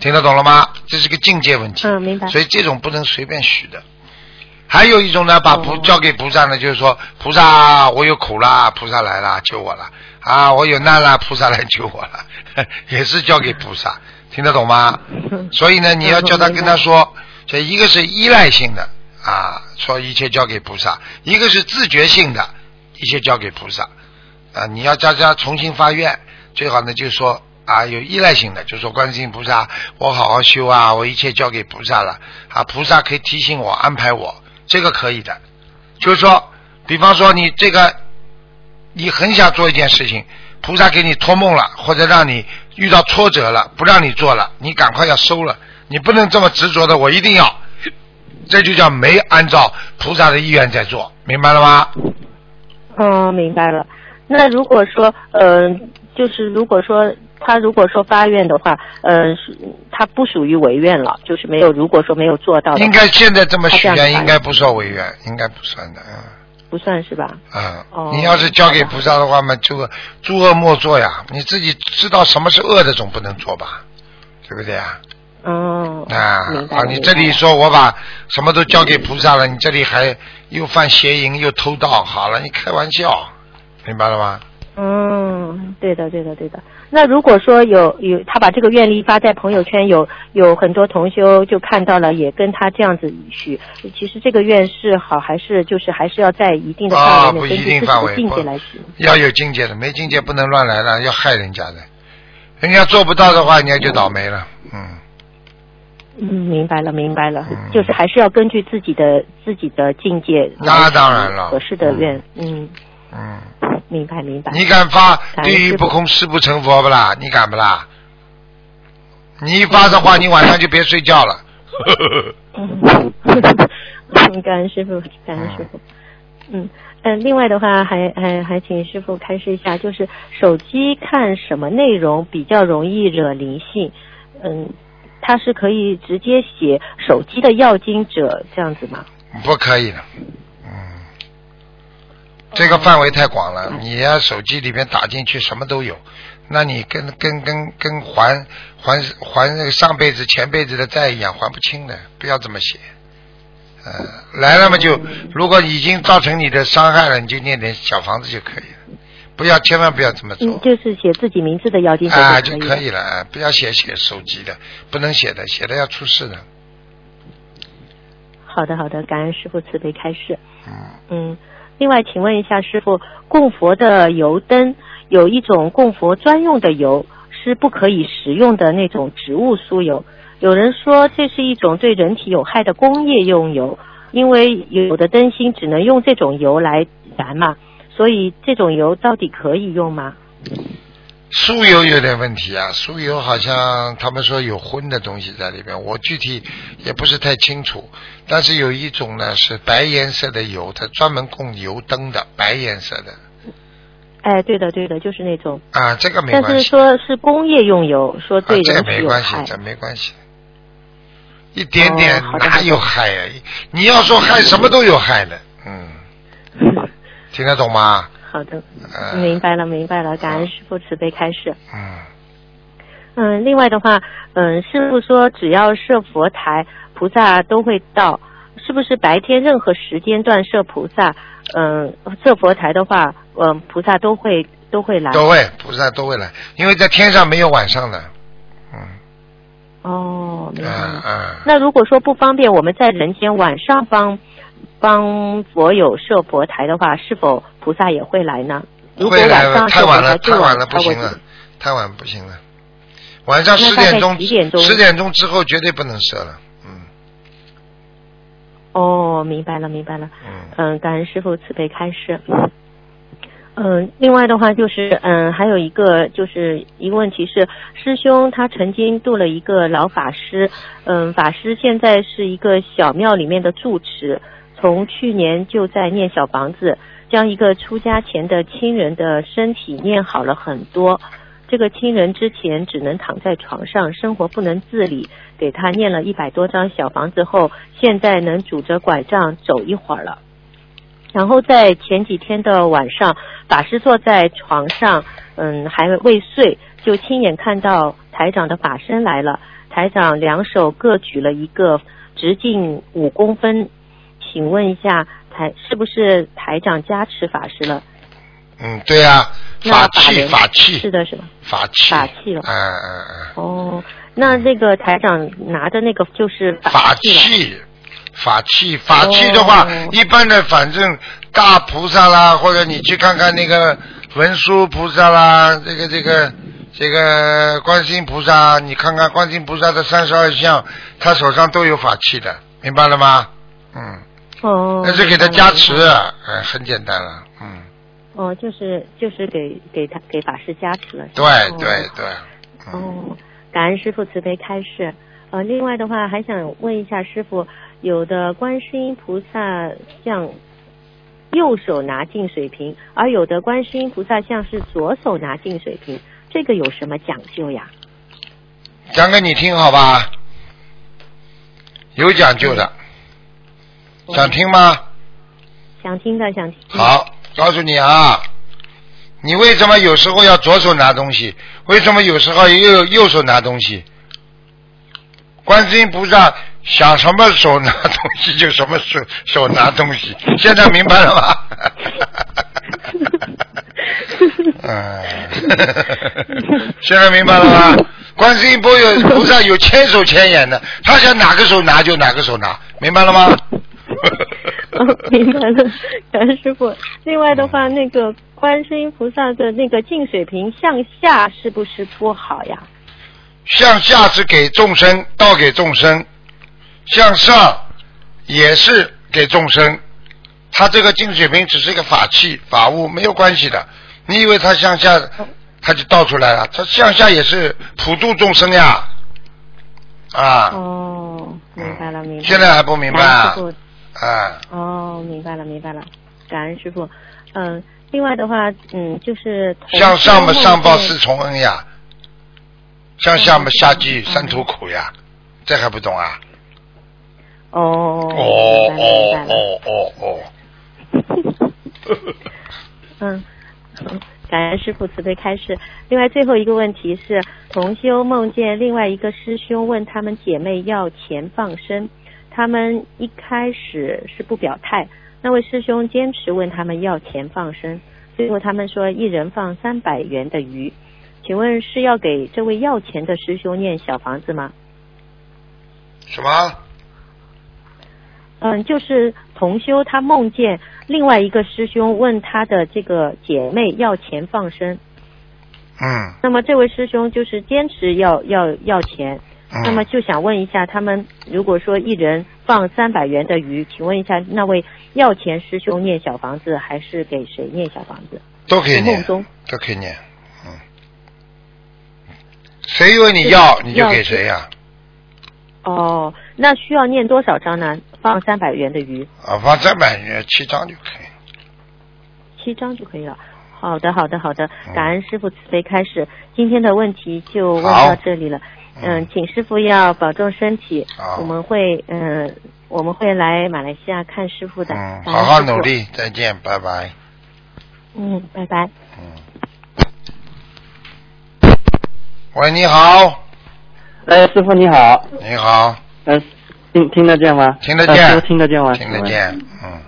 Speaker 2: 听得懂了吗？这是个境界问题。
Speaker 5: 嗯，明白。
Speaker 2: 所以这种不能随便许的。还有一种呢，把菩
Speaker 5: 哦
Speaker 2: 交给菩萨呢，就是说菩萨，我有苦啦，菩萨来了救我了啊，我有难啦，菩萨来救我了，也是交给菩萨，听得懂吗？所以呢，你要叫他跟他说，这一个是依赖性的啊，说一切交给菩萨；一个是自觉性的，一切交给菩萨。啊。你要叫他重新发愿，最好呢就是说啊，有依赖性的，就说观世音菩萨，我好好修啊，我一切交给菩萨了啊，菩萨可以提醒我、安排我，这个可以的。就是说，比方说你这个，你很想做一件事情，菩萨给你托梦了，或者让你遇到挫折了，不让你做了，你赶快要收了，你不能这么执着的，我一定要，这就叫没按照菩萨的意愿在做，明白了吗？
Speaker 5: 嗯，明白了。那如果说，嗯、就是如果说他如果说发愿的话，嗯、是他不属于违愿了，就是没有，如果说没有做到的，
Speaker 2: 应该现在这么许愿，应该不算违愿，应该不算的，嗯。
Speaker 5: 不算是吧？
Speaker 2: 嗯，
Speaker 5: 哦
Speaker 2: 你要是交给菩萨的话嘛，这个诸恶莫作呀。你自己知道什么是恶的，总不能做吧？对不对啊？
Speaker 5: 哦，
Speaker 2: 啊啊！你这里说我把什么都交给菩萨了，你这里还又犯邪淫又偷盗，好了，你开玩笑，明白了吗？
Speaker 5: 嗯，对的，对的，对的。那如果说有有他把这个愿力发在朋友圈，有有很多同修就看到了，也跟他这样子许，其实这个愿是好还是就是还是要在一定的
Speaker 2: 啊，
Speaker 5: 范围内，根据自己的
Speaker 2: 定范围，
Speaker 5: 境界来许。
Speaker 2: 要有境界的，没境界不能乱来了，要害人家的。人家做不到的话，人家就倒霉了。嗯，
Speaker 5: 嗯，明白了，明白了，
Speaker 2: 嗯
Speaker 5: 就是还是要根据自己的自己的境界
Speaker 2: 那当然了
Speaker 5: 合适的愿，嗯，
Speaker 2: 嗯，
Speaker 5: 明白明白。
Speaker 2: 你敢发地狱不空，誓不成佛不啦？你敢不啦？你一发的话，你晚上就别睡觉了。
Speaker 5: 嗯，感恩师傅，感恩师傅。嗯嗯，另外的话，还还还请师傅开示一下，就是手机看什么内容比较容易惹灵性？嗯，它是可以直接写手机的要经者这样子吗？
Speaker 2: 不可以的，嗯，这个范围太广了，你要手机里面打进去什么都有，那你跟跟跟跟还还还那个上辈子前辈子的债一样，还不清的，不要这么写。呃，来了嘛就，如果已经造成你的伤害了，你就念点小房子就可以了，不要千万不要这么
Speaker 5: 嗯，
Speaker 2: 做，
Speaker 5: 就是写自己名字的要经者
Speaker 2: 啊就
Speaker 5: 就可以了。
Speaker 2: 可以了，啊不要写写手机的，不能写的，写的要出事的，
Speaker 5: 好的好的，感恩师傅慈悲开示。
Speaker 2: 嗯。
Speaker 5: 嗯，另外，请问一下师傅，供佛的油灯有一种供佛专用的油，是不可以食用的那种植物酥油。有人说这是一种对人体有害的工业用油，因为有的灯芯只能用这种油来燃嘛，所以这种油到底可以用吗？
Speaker 2: 酥油有点问题啊，酥油好像他们说有荤的东西在里边，我具体也不是太清楚。但是有一种呢是白颜色的油，它专门供油灯的，白颜色的
Speaker 5: 哎，对的对的，就是那种，
Speaker 2: 啊，这个没关系但是
Speaker 5: 说是工业用油，说
Speaker 2: 这个没关系，。这没关系，一点点哪有害啊？你要说害，什么都有害的，嗯，听得懂吗？
Speaker 5: 好的，
Speaker 2: 嗯
Speaker 5: 明白了明白了，感恩师傅慈悲开示。
Speaker 2: 嗯，
Speaker 5: 嗯，另外的话，嗯，师傅说只要设佛台，菩萨都会到，是不是白天任何时间段设菩萨，嗯，设佛台的话，嗯，菩萨都会都会来。
Speaker 2: 都会，菩萨都会来，因为在天上没有晚上的，嗯。
Speaker 5: 哦，明白
Speaker 2: 嗯。嗯。
Speaker 5: 那如果说不方便，我们在人间晚上帮帮佛友设佛台的话，是否菩萨也会来呢？如果
Speaker 2: 会来
Speaker 5: 晚上
Speaker 2: 太晚了，不行了，太晚不行了。晚上十点钟，
Speaker 5: 点钟
Speaker 2: 十点钟之后绝对不能设了。嗯
Speaker 5: 哦，明白了，明白了。
Speaker 2: 嗯，
Speaker 5: 嗯，感恩师傅慈悲开示。嗯，另外的话就是，嗯，还有一个就是一个问题是，师兄他曾经度了一个老法师，嗯，法师现在是一个小庙里面的住持，从去年就在念小房子，将一个出家前的亲人的身体念好了很多。这个亲人之前只能躺在床上，生活不能自理，给他念了一百多张小房子后，现在能拄着拐杖走一会儿了。然后在前几天的晚上，法师坐在床上，嗯，还未睡，就亲眼看到台长的法身来了。台长两手各举了一个直径五公分，请问一下台是不是台长加持法师了？
Speaker 2: 嗯，对呀、
Speaker 5: 那
Speaker 2: 法器法器
Speaker 5: 是的，是吧？
Speaker 2: 法器
Speaker 5: 法器了
Speaker 2: 嗯嗯嗯，
Speaker 5: 哦，那那个台长拿的那个就是
Speaker 2: 法
Speaker 5: 器。
Speaker 2: 法器，法器的话，
Speaker 5: 哦
Speaker 2: 一般的反正大菩萨啦，或者你去看看那个文殊菩萨啦，这个这个这个观世音菩萨，你看看观世音菩萨的三十二相，他手上都有法器的，明白了吗？嗯，
Speaker 5: 哦，
Speaker 2: 那是给他加持，
Speaker 5: 哎
Speaker 2: 嗯，很简单了，嗯，
Speaker 5: 哦，就是就是给给他给法师加持了。
Speaker 2: 对对对，嗯，
Speaker 5: 哦，感恩师傅慈悲开示。呃，另外的话，还想问一下师傅，有的观世音菩萨像右手拿净水瓶，而有的观世音菩萨像是左手拿净水瓶，这个有什么讲究呀？
Speaker 2: 讲给你听好吧，有讲究的，想听吗？
Speaker 5: 想听的想听。
Speaker 2: 好，告诉你啊，你为什么有时候要左手拿东西？为什么有时候又右手拿东西？观世音菩萨想什么手拿东西就什么手手拿东西，现在明白了吗？嗯，现在明白了吗？观世音菩萨有千手千眼的，他想哪个手拿就哪个手拿，明白了吗？
Speaker 5: 哦，明白了，感恩师傅。另外的话，那个观世音菩萨的那个净水瓶向下是不是不好呀？
Speaker 2: 向下是给众生，倒给众生；向上也是给众生。他这个净水瓶只是一个法器、法物，没有关系的。你以为他向下，他就倒出来了？他向下也是普度众生呀，啊！
Speaker 5: 哦，明白了，明白了。
Speaker 2: 现在还不明白啊啊，
Speaker 5: 哦，明白了，明白了，感恩师傅。嗯，另外的话，嗯，就是同
Speaker 2: 向上嘛上报四重恩呀，向下嘛下济三途苦呀，这还不懂啊？
Speaker 5: 哦，
Speaker 2: 哦。哦哦哦哦。
Speaker 5: 嗯，嗯感恩师傅慈悲开示。另外最后一个问题是，同修梦见另外一个师兄问他们姐妹要钱放生，他们一开始是不表态，那位师兄坚持问他们要钱放生，最后他们说一人放三百元的鱼。请问是要给这位要钱的师兄念小房子吗？
Speaker 2: 什么？
Speaker 5: 嗯，就是同修他梦见另外一个师兄问他的这个姐妹要钱放生，
Speaker 2: 嗯
Speaker 5: 那么这位师兄就是坚持要要要钱，
Speaker 2: 嗯。
Speaker 5: 那么就想问一下，他们如果说一人放三百元的鱼，请问一下那位要钱师兄念小房子还是给谁念小房子？
Speaker 2: 都可以念都可以念，嗯。谁问你要，你就给谁呀、
Speaker 5: 哦，那需要念多少张呢？放三百元的鱼，
Speaker 2: 啊？放三百元七张就可以。
Speaker 5: 七张就可以了。好的，好的，好的
Speaker 2: 嗯，
Speaker 5: 感恩师傅慈悲开示。今天的问题就问到这里了。
Speaker 2: 嗯
Speaker 5: 嗯，请师傅要保重身体。我们会嗯，我们会来马来西亚看师傅的。
Speaker 2: 嗯，好好努。力，再见，拜拜。
Speaker 5: 嗯，拜拜。
Speaker 2: 嗯。喂，你好，
Speaker 6: 哎，师傅你好，
Speaker 2: 你好，
Speaker 6: 呃，听听得见吗？
Speaker 2: 听得见
Speaker 6: 呃师傅听得见吗？
Speaker 2: 听得见，嗯，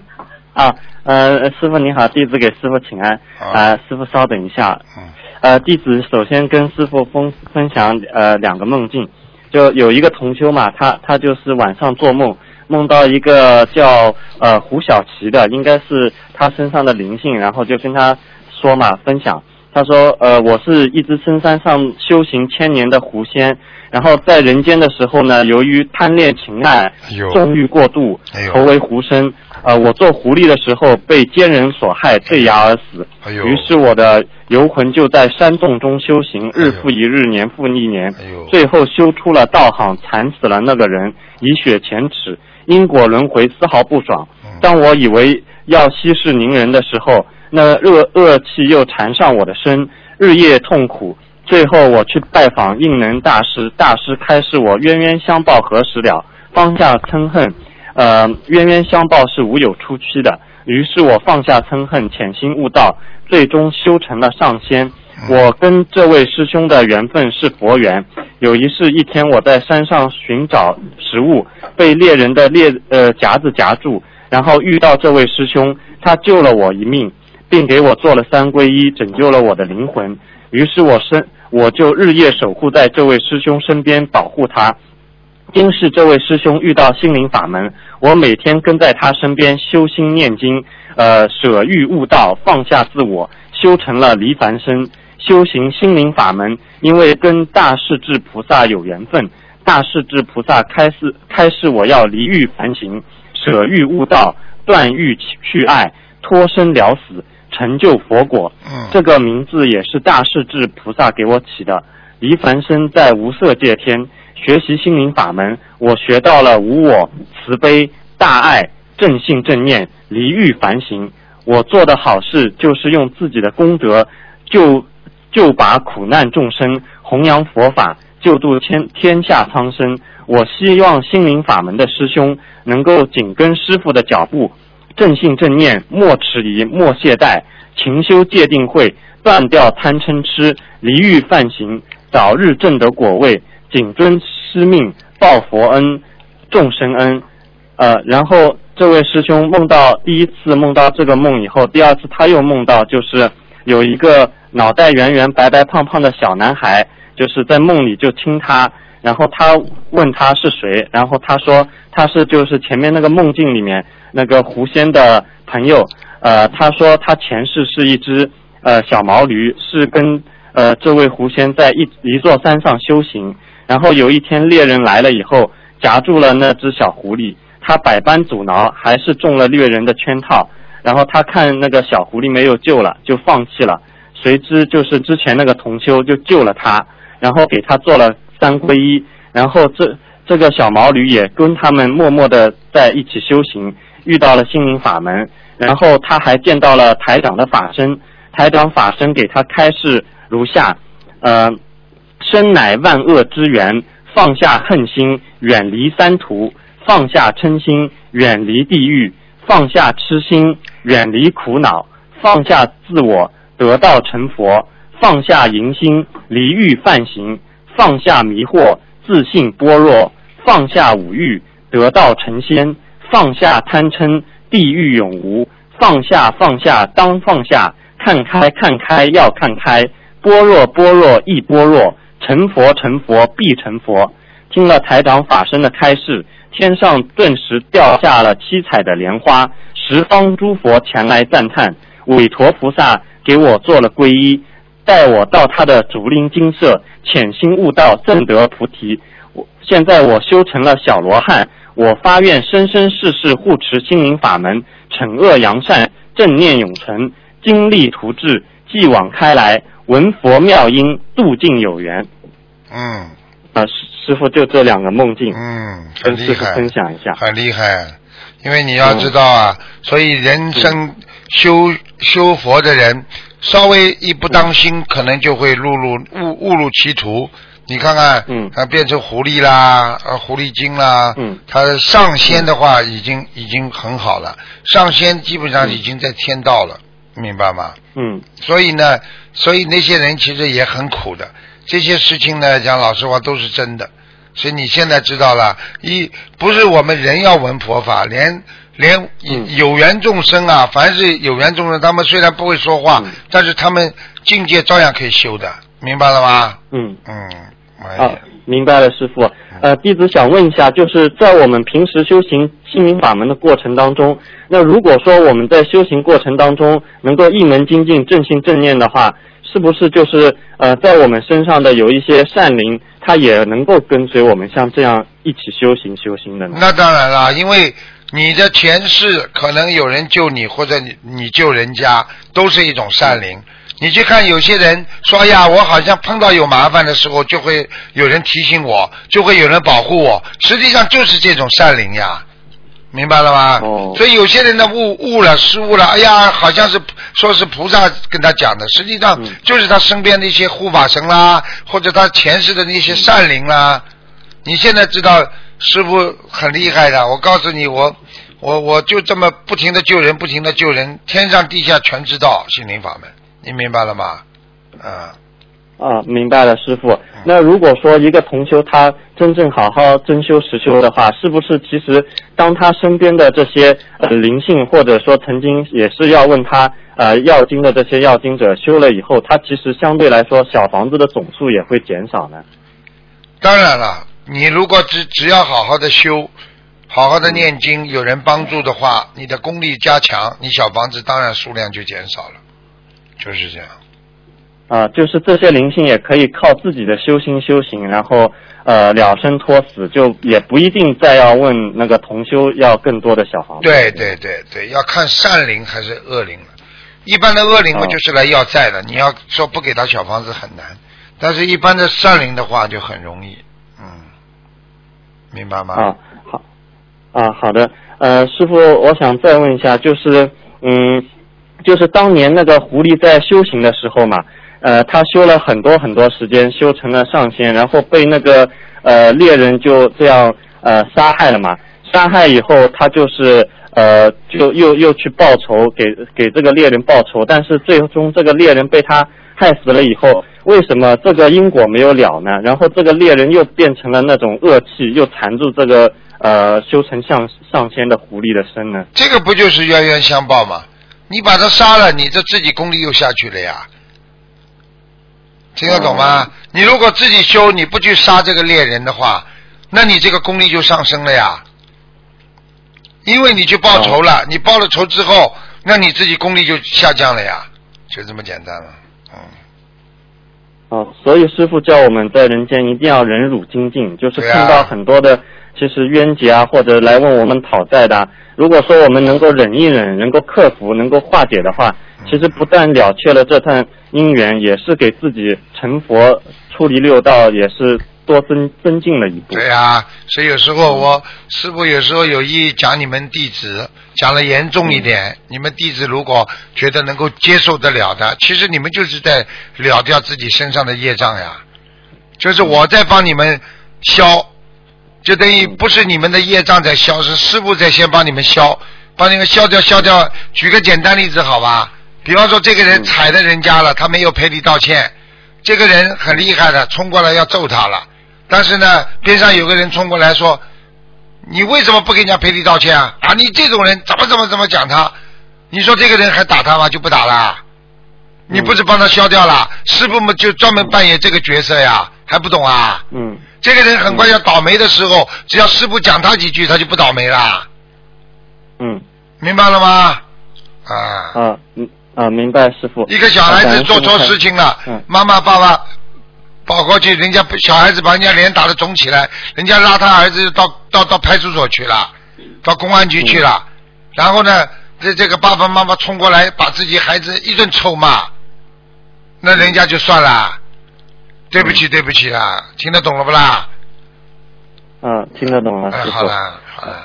Speaker 6: 啊，呃，师傅你好，弟子给师傅请安。
Speaker 2: 好
Speaker 6: 啊、师傅稍等一下。
Speaker 2: 嗯
Speaker 6: 呃，弟子首先跟师傅分分享呃两个梦境。就有一个同修嘛，他他就是晚上做梦，梦到一个叫呃胡小琪的，应该是他身上的灵性，然后就跟他说嘛，分享。他说：“呃，我是一只深山上修行千年的狐仙，然后在人间的时候呢，由于贪恋情爱纵欲过度
Speaker 2: 哎，
Speaker 6: 投为狐身。呃，我做狐狸的时候被奸人所害，坠崖而死。
Speaker 2: 哎呦，
Speaker 6: 于是我的游魂就在山洞中修行，日复一日，年复一年，
Speaker 2: 哎呦，
Speaker 6: 最后修出了道行，惨死了那个人，以血前耻，因果轮回丝毫不爽。
Speaker 2: 嗯
Speaker 6: 当我以为要息事宁人的时候，那恶恶气又缠上我的身，日夜痛苦。最后我去拜访应能大师，大师开示我冤冤相报何时了，放下嗔恨。呃，冤冤相报是无有出期的。于是我放下嗔恨，潜心悟道，最终修成了上仙。我跟这位师兄的缘分是佛缘。有一世，一天我在山上寻找食物，被猎人的猎呃夹子夹住，然后遇到这位师兄，他救了我一命，并给我做了三皈依，拯救了我的灵魂。于是我身我就日夜守护在这位师兄身边，保护他。今世这位师兄遇到心灵法门，我每天跟在他身边修心念经，呃，舍欲悟道，放下自我，修成了离凡身，修行心灵法门。因为跟大势至菩萨有缘分，大势至菩萨开示开示我要离欲凡行，舍欲悟道，断欲去爱，脱生了死，成就佛果。
Speaker 2: 嗯，
Speaker 6: 这个名字也是大势至菩萨给我起的。离凡身在无色界天，学习心灵法门，我学到了无我、慈悲、大爱、正信正念、离欲凡行。我做的好事就是用自己的功德救救拔苦难众生，弘扬佛法，救度天天下苍生。我希望心灵法门的师兄能够紧跟师傅的脚步，正信正念，莫迟疑，莫懈怠，勤修戒定慧，断掉贪嗔痴，离欲犯行，早日证得果位，谨遵师命，报佛恩，众生恩。呃，然后这位师兄梦到第一次梦到这个梦以后，第二次他又梦到就是有一个脑袋圆圆、白白胖胖的小男孩，就是在梦里就亲他，然后他问他是谁，然后他说他是就是前面那个梦境里面那个狐仙的朋友，呃，他说他前世是一只呃小毛驴，是跟呃这位狐仙在一一座山上修行，然后有一天猎人来了以后，夹住了那只小狐狸，他百般阻挠，还是中了猎人的圈套。然后他看那个小狐狸没有救了，就放弃了。谁知就是之前那个同修就救了他，然后给他做了三皈依，然后这这个小毛驴也跟他们默默的在一起修行，遇到了心灵法门，然后他还见到了台长的法身，台长法身给他开示如下，呃，生乃万恶之源，放下恨心，远离三途；放下嗔心，远离地狱；放下痴心，远离苦恼；放下自我，得道成佛；放下淫心，离欲犯行；放下迷惑，自信般若；放下五欲，得道成仙；放下贪嗔，地狱永无；放下放下当放下，看开看开要看开，般若般若亦般若。成佛成佛必成佛。听了台长法身的开示，天上顿时掉下了七彩的莲花，十方诸佛前来赞叹。韦陀菩萨给我做了皈依，带我到他的竹林精舍，潜心悟道，证得菩提。我现在我修成了小罗汉，我发愿生生世世护持心灵法门，惩恶扬善，正念永存，精力图治，继往开来。闻佛妙音，度尽有缘。
Speaker 2: 嗯。
Speaker 6: 啊，师师傅就这两个梦境，
Speaker 2: 嗯，很厉害，
Speaker 6: 分享一下。
Speaker 2: 很厉害。因为你要知道啊，所以人生修修佛的人，稍微一不当心，可能就会误入误误入歧途。你看看，
Speaker 6: 嗯。
Speaker 2: 啊，变成狐狸啦，呃，狐狸精啦，
Speaker 6: 嗯。
Speaker 2: 他上仙的话已经已经很好了，上仙基本上
Speaker 6: 嗯。
Speaker 2: 已经在天道了，明白吗？
Speaker 6: 嗯
Speaker 2: 所以呢，所以那些人其实也很苦的。这些事情呢，讲老实话都是真的。所以你现在知道了，一不是我们人要闻佛法，连连
Speaker 6: 嗯
Speaker 2: 有缘众生啊，凡是有缘众生，他们虽然不会说话，
Speaker 6: 嗯
Speaker 2: 但是他们境界照样可以修的，明白了吗？
Speaker 6: 嗯，
Speaker 2: 嗯，哎
Speaker 6: 啊，明白了，师傅。呃，弟子想问一下，就是在我们平时修行心灵法门的过程当中，那如果说我们在修行过程当中能够一门精进、正心正念的话，是不是就是呃，在我们身上的有一些善灵，它也能够跟随我们像这样一起修行修行的呢？
Speaker 2: 那当然啦，因为你的前世可能有人救你，或者你你救人家，都是一种善灵。你去看有些人说哎呀，我好像碰到有麻烦的时候，就会有人提醒我，就会有人保护我，实际上就是这种善灵呀。明白了吗？
Speaker 6: 哦
Speaker 2: 所以有些人呢误误了失误了，哎呀，好像是说是菩萨跟他讲的，实际上
Speaker 6: 嗯
Speaker 2: 就是他身边的一些护法神啦，或者他前世的那些善灵啦。你现在知道师傅很厉害的，我告诉你，我我我就这么不停的救人，不停的救人，天上地下全知道心灵法门，你明白了吗？啊，
Speaker 6: 啊，明白了，师傅。那如果说一个同修他真正好好真修实修的话，是不是其实当他身边的这些呃灵性，或者说曾经也是要问他呃要经的这些要经者修了以后，他其实相对来说小房子的总数也会减少呢？
Speaker 2: 当然了，你如果只只要好好的修，好好的念经，有人帮助的话，你的功力加强，你小房子当然数量就减少了，就是这样。
Speaker 6: 啊，就是这些灵性也可以靠自己的修心修行，然后呃了生托死，就也不一定再要问那个同修要更多的小房子。
Speaker 2: 对对对对，要看善灵还是恶灵了。一般的恶灵嘛，
Speaker 6: 哦
Speaker 2: 就是来要债的，你要说不给他小房子很难，但是一般的善灵的话就很容易，嗯，明白吗？
Speaker 6: 啊，好，啊，好的，呃，师傅，我想再问一下，就是，嗯，就是当年那个狐狸在修行的时候嘛，呃，他修了很多很多时间，修成了上仙，然后被那个呃猎人就这样呃杀害了嘛，杀害以后，他就是呃就又又去报仇，给给这个猎人报仇，但是最终这个猎人被他害死了以后，为什么这个因果没有了呢？然后这个猎人又变成了那种恶气，又缠住这个呃修成上上仙的狐狸的身呢？
Speaker 2: 这个不就是冤冤相报吗？你把他杀了，你这自己功力又下去了呀。听得懂吗？
Speaker 6: 哦
Speaker 2: 你如果自己修，你不去杀这个猎人的话，那你这个功力就上升了呀。因为你去报仇
Speaker 6: 哦
Speaker 2: 了，你报了仇之后，那你自己功力就下降了呀，就这么简单了。嗯，
Speaker 6: 哦，所以师傅叫我们在人间一定要忍辱精进，就是碰到很多的其实冤结啊，或者来问我们讨债的啊，如果说我们能够忍一忍，能够克服，能够化解的话，其实不但了却了这段姻缘，也是给自己成佛、出离六道，也是多增增进了一步。
Speaker 2: 对啊、所以有时候我师傅有时候有意讲你们弟子，讲的严重一点，你们弟子如果觉得能够接受得了的，其实你们就是在了掉自己身上的业障呀，就是我在帮你们消，就等于不是你们的业障在消，是师傅在先帮你们消，帮你们消掉消掉。举个简单例子好吧，比方说这个人
Speaker 6: 嗯
Speaker 2: 踩到人家了，他没有赔礼道歉，这个人很厉害的，冲过来要揍他了。但是呢，边上有个人冲过来说：“你为什么不给人家赔礼道歉啊？啊，你这种人怎么怎么怎么讲他？你说这个人还打他吗？就不打了？你不是帮他消掉了？师傅们就专门扮演这个角色呀，还不懂啊？
Speaker 6: 嗯
Speaker 2: 这个人很快要倒霉的时候，只要师傅讲他几句，他就不倒霉了，
Speaker 6: 嗯。
Speaker 2: 明白了吗？啊，
Speaker 6: 啊嗯啊，明白师傅。
Speaker 2: 一个小孩子做错事情了，
Speaker 6: 嗯。
Speaker 2: 妈妈爸爸跑过去，人家小孩子把人家脸打得肿起来，人家拉他儿子到到到派出所去了，到公安局去了，然后呢，这这个爸爸妈妈冲过来把自己孩子一顿臭骂，那人家就算了，对不起对不起啦，听得懂了不啦？
Speaker 6: 嗯，听得懂了，
Speaker 2: 哎。好了好了，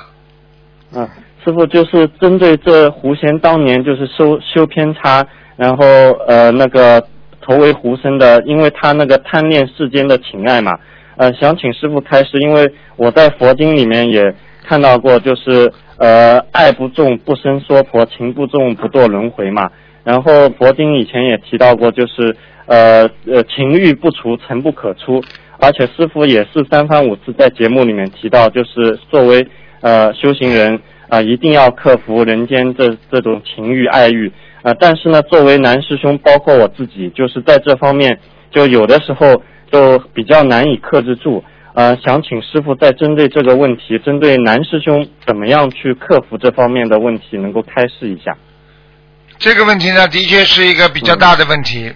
Speaker 6: 嗯，师傅就是针对这狐仙当年就是修修偏差，然后呃那个投为狐身的，因为他那个贪恋世间的情爱嘛，呃想请师傅开示，因为我在佛经里面也看到过，就是呃爱不重不生娑婆，情不重不堕轮回嘛。然后佛经以前也提到过，就是呃呃情欲不除，尘不可出。而且师傅也是三番五次在节目里面提到，就是作为呃修行人啊、一定要克服人间这这种情欲爱欲啊、但是呢，作为男师兄，包括我自己，就是在这方面，就有的时候就比较难以克制住。呃，想请师傅再针对这个问题，针对男师兄怎么样去克服这方面的问题，能够开示一下。
Speaker 2: 这个问题呢，的确是一个比较大的问题、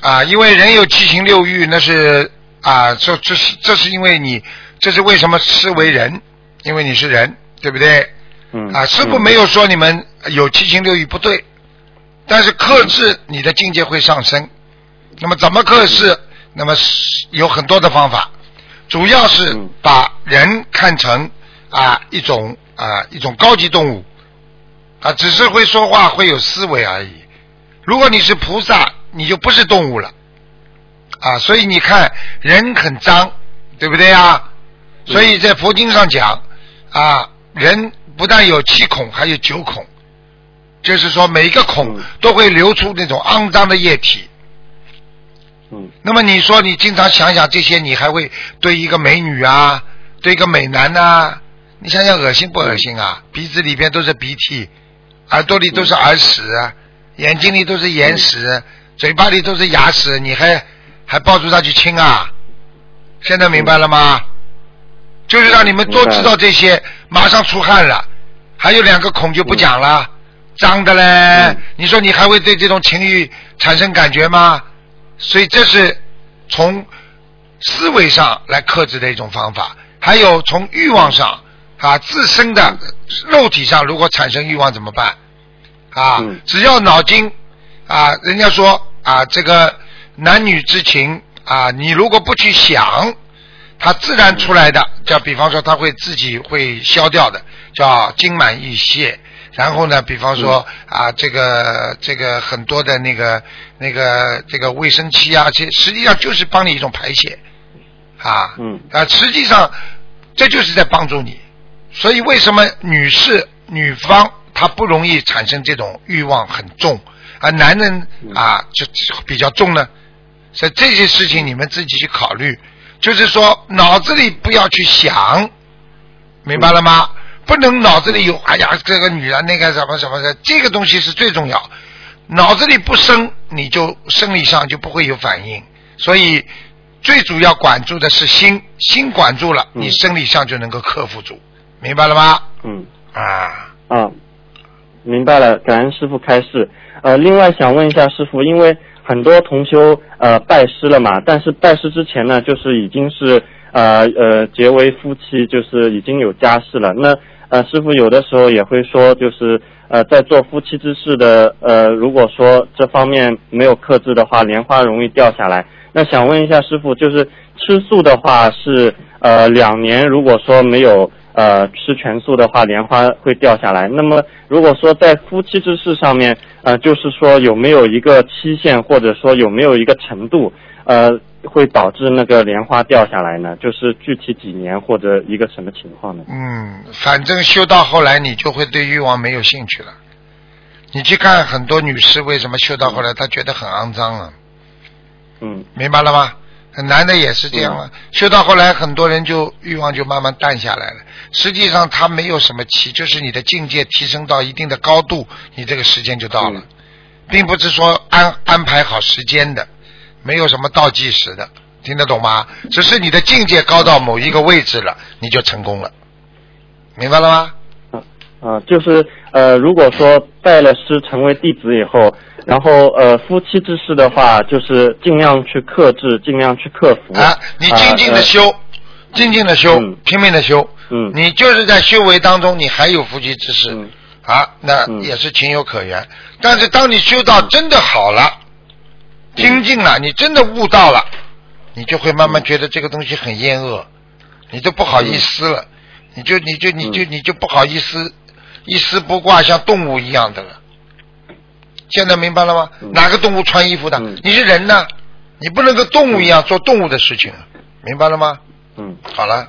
Speaker 2: 啊，因为人有七情六欲，那是啊，这这是这是因为你，这是为什么是为人？因为你是人，对不对？
Speaker 6: 嗯
Speaker 2: 啊，师傅没有说你们有七情六欲不对，但是克制你的境界会上升。那么怎么克制？那么是有很多的方法，主要是
Speaker 6: 嗯
Speaker 2: 把人看成啊一种啊一种高级动物啊，只是会说话会有思维而已。如果你是菩萨，你就不是动物了啊。所以你看人很脏，对不对啊？所以在佛经上讲啊，人不但有七孔，还有九孔，就是说每一个孔
Speaker 6: 嗯
Speaker 2: 都会流出那种肮脏的液体。
Speaker 6: 嗯
Speaker 2: 那么你说你经常想想这些，你还会对一个美女啊，对一个美男呐、你想想恶心不恶心啊？鼻子里边都是鼻涕，耳朵里都是耳屎，眼睛里都是眼屎，嘴巴里都是牙齿，你还还抱住他去亲啊？现在明白了吗？就是让你们多知道这些，马上出汗了。还有两个孔就不讲了，脏的嘞。
Speaker 6: 嗯
Speaker 2: 你说你还会对这种情欲产生感觉吗？所以这是从思维上来克制的一种方法，还有从欲望上啊自身的肉体上，如果产生欲望怎么办？啊
Speaker 6: 嗯，
Speaker 2: 只要脑筋啊，人家说啊，这个男女之情啊，你如果不去想，它自然出来的，叫比方说它会自己会消掉的，叫精满意泄。然后呢，比方说啊，这个这个很多的那个那个这个卫生期啊，其实实际上就是帮你一种排泄啊。
Speaker 6: 嗯
Speaker 2: 啊，实际上这就是在帮助你。所以为什么女士女方她不容易产生这种欲望很重，而男人啊就比较重呢？所以这些事情你们自己去考虑，就是说脑子里不要去想，明白了吗？不能脑子里有哎呀这个女人那个什么什么的，这个东西是最重要。脑子里不生，你就生理上就不会有反应。所以最主要管住的是心，心管住了，
Speaker 6: 嗯
Speaker 2: 你生理上就能够克服住，明白了吗？
Speaker 6: 嗯。
Speaker 2: 啊，
Speaker 6: 啊，明白了，感恩师傅开示。呃，另外想问一下师傅，因为很多同修呃拜师了嘛，但是拜师之前呢，就是已经是呃呃结为夫妻，就是已经有家室了。那呃师傅有的时候也会说，就是呃在做夫妻之事的呃，如果说这方面没有克制的话，莲花容易掉下来。那想问一下师傅，就是吃素的话是呃两年，如果说没有呃吃全素的话，莲花会掉下来。那么如果说在夫妻之事上面，呃，就是说有没有一个期限，或者说有没有一个程度，呃，会导致那个莲花掉下来呢？就是具体几年或者一个什么情况呢？
Speaker 2: 嗯，反正修到后来，你就会对欲望没有兴趣了。你去看很多女士，为什么修到后来她觉得很肮脏了？
Speaker 6: 嗯
Speaker 2: 明白了吗？男的也是这样了，修到后来，很多人就欲望就慢慢淡下来了。实际上，他没有什么期，就是你的境界提升到一定的高度，你这个时间就到了，
Speaker 6: 嗯
Speaker 2: 并不是说安安排好时间的，没有什么倒计时的，听得懂吗？只是你的境界高到某一个位置了，你就成功了，明白了吗？
Speaker 6: 啊、就是呃，如果说拜了师成为弟子以后，然后呃夫妻之事的话，就是尽量去克制，尽量去克服。
Speaker 2: 啊，你静静的
Speaker 6: 呃
Speaker 2: 修，静静的修，
Speaker 6: 嗯。
Speaker 2: 拼命的修，
Speaker 6: 嗯。
Speaker 2: 你就是在修为当中，你还有夫妻之事。
Speaker 6: 嗯。
Speaker 2: 啊，那
Speaker 6: 嗯。
Speaker 2: 也是情有可原。但是当你修到真的好了，精进了，你真的悟到了，你就会慢慢觉得这个东西很厌恶，你都不好意思了，你就你就你就你就不好意思，一丝不挂，像动物一样的了。现在明白了吗？
Speaker 6: 嗯
Speaker 2: 哪个动物穿衣服的？
Speaker 6: 嗯
Speaker 2: 你是人呢，你不能跟动物一样做动物的事情，明白了吗？
Speaker 6: 嗯
Speaker 2: 好了，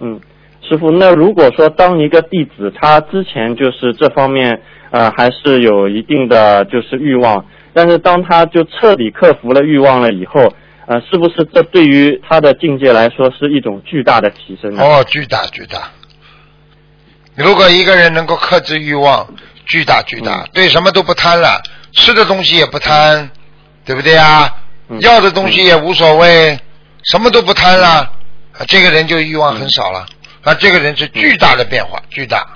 Speaker 6: 嗯，师傅，那如果说当一个弟子他之前就是这方面呃还是有一定的就是欲望，但是当他就彻底克服了欲望了以后，呃，是不是这对于他的境界来说是一种巨大的提升呢？
Speaker 2: 哦，巨大巨大。如果一个人能够克制欲望，巨大巨大，
Speaker 6: 嗯
Speaker 2: 对什么都不贪了，吃的东西也不贪，对不对啊？
Speaker 6: 嗯
Speaker 2: 要的东西也无所谓，什么都不贪了，啊，这个人就欲望很少了。那这个人是巨大的变化，巨大。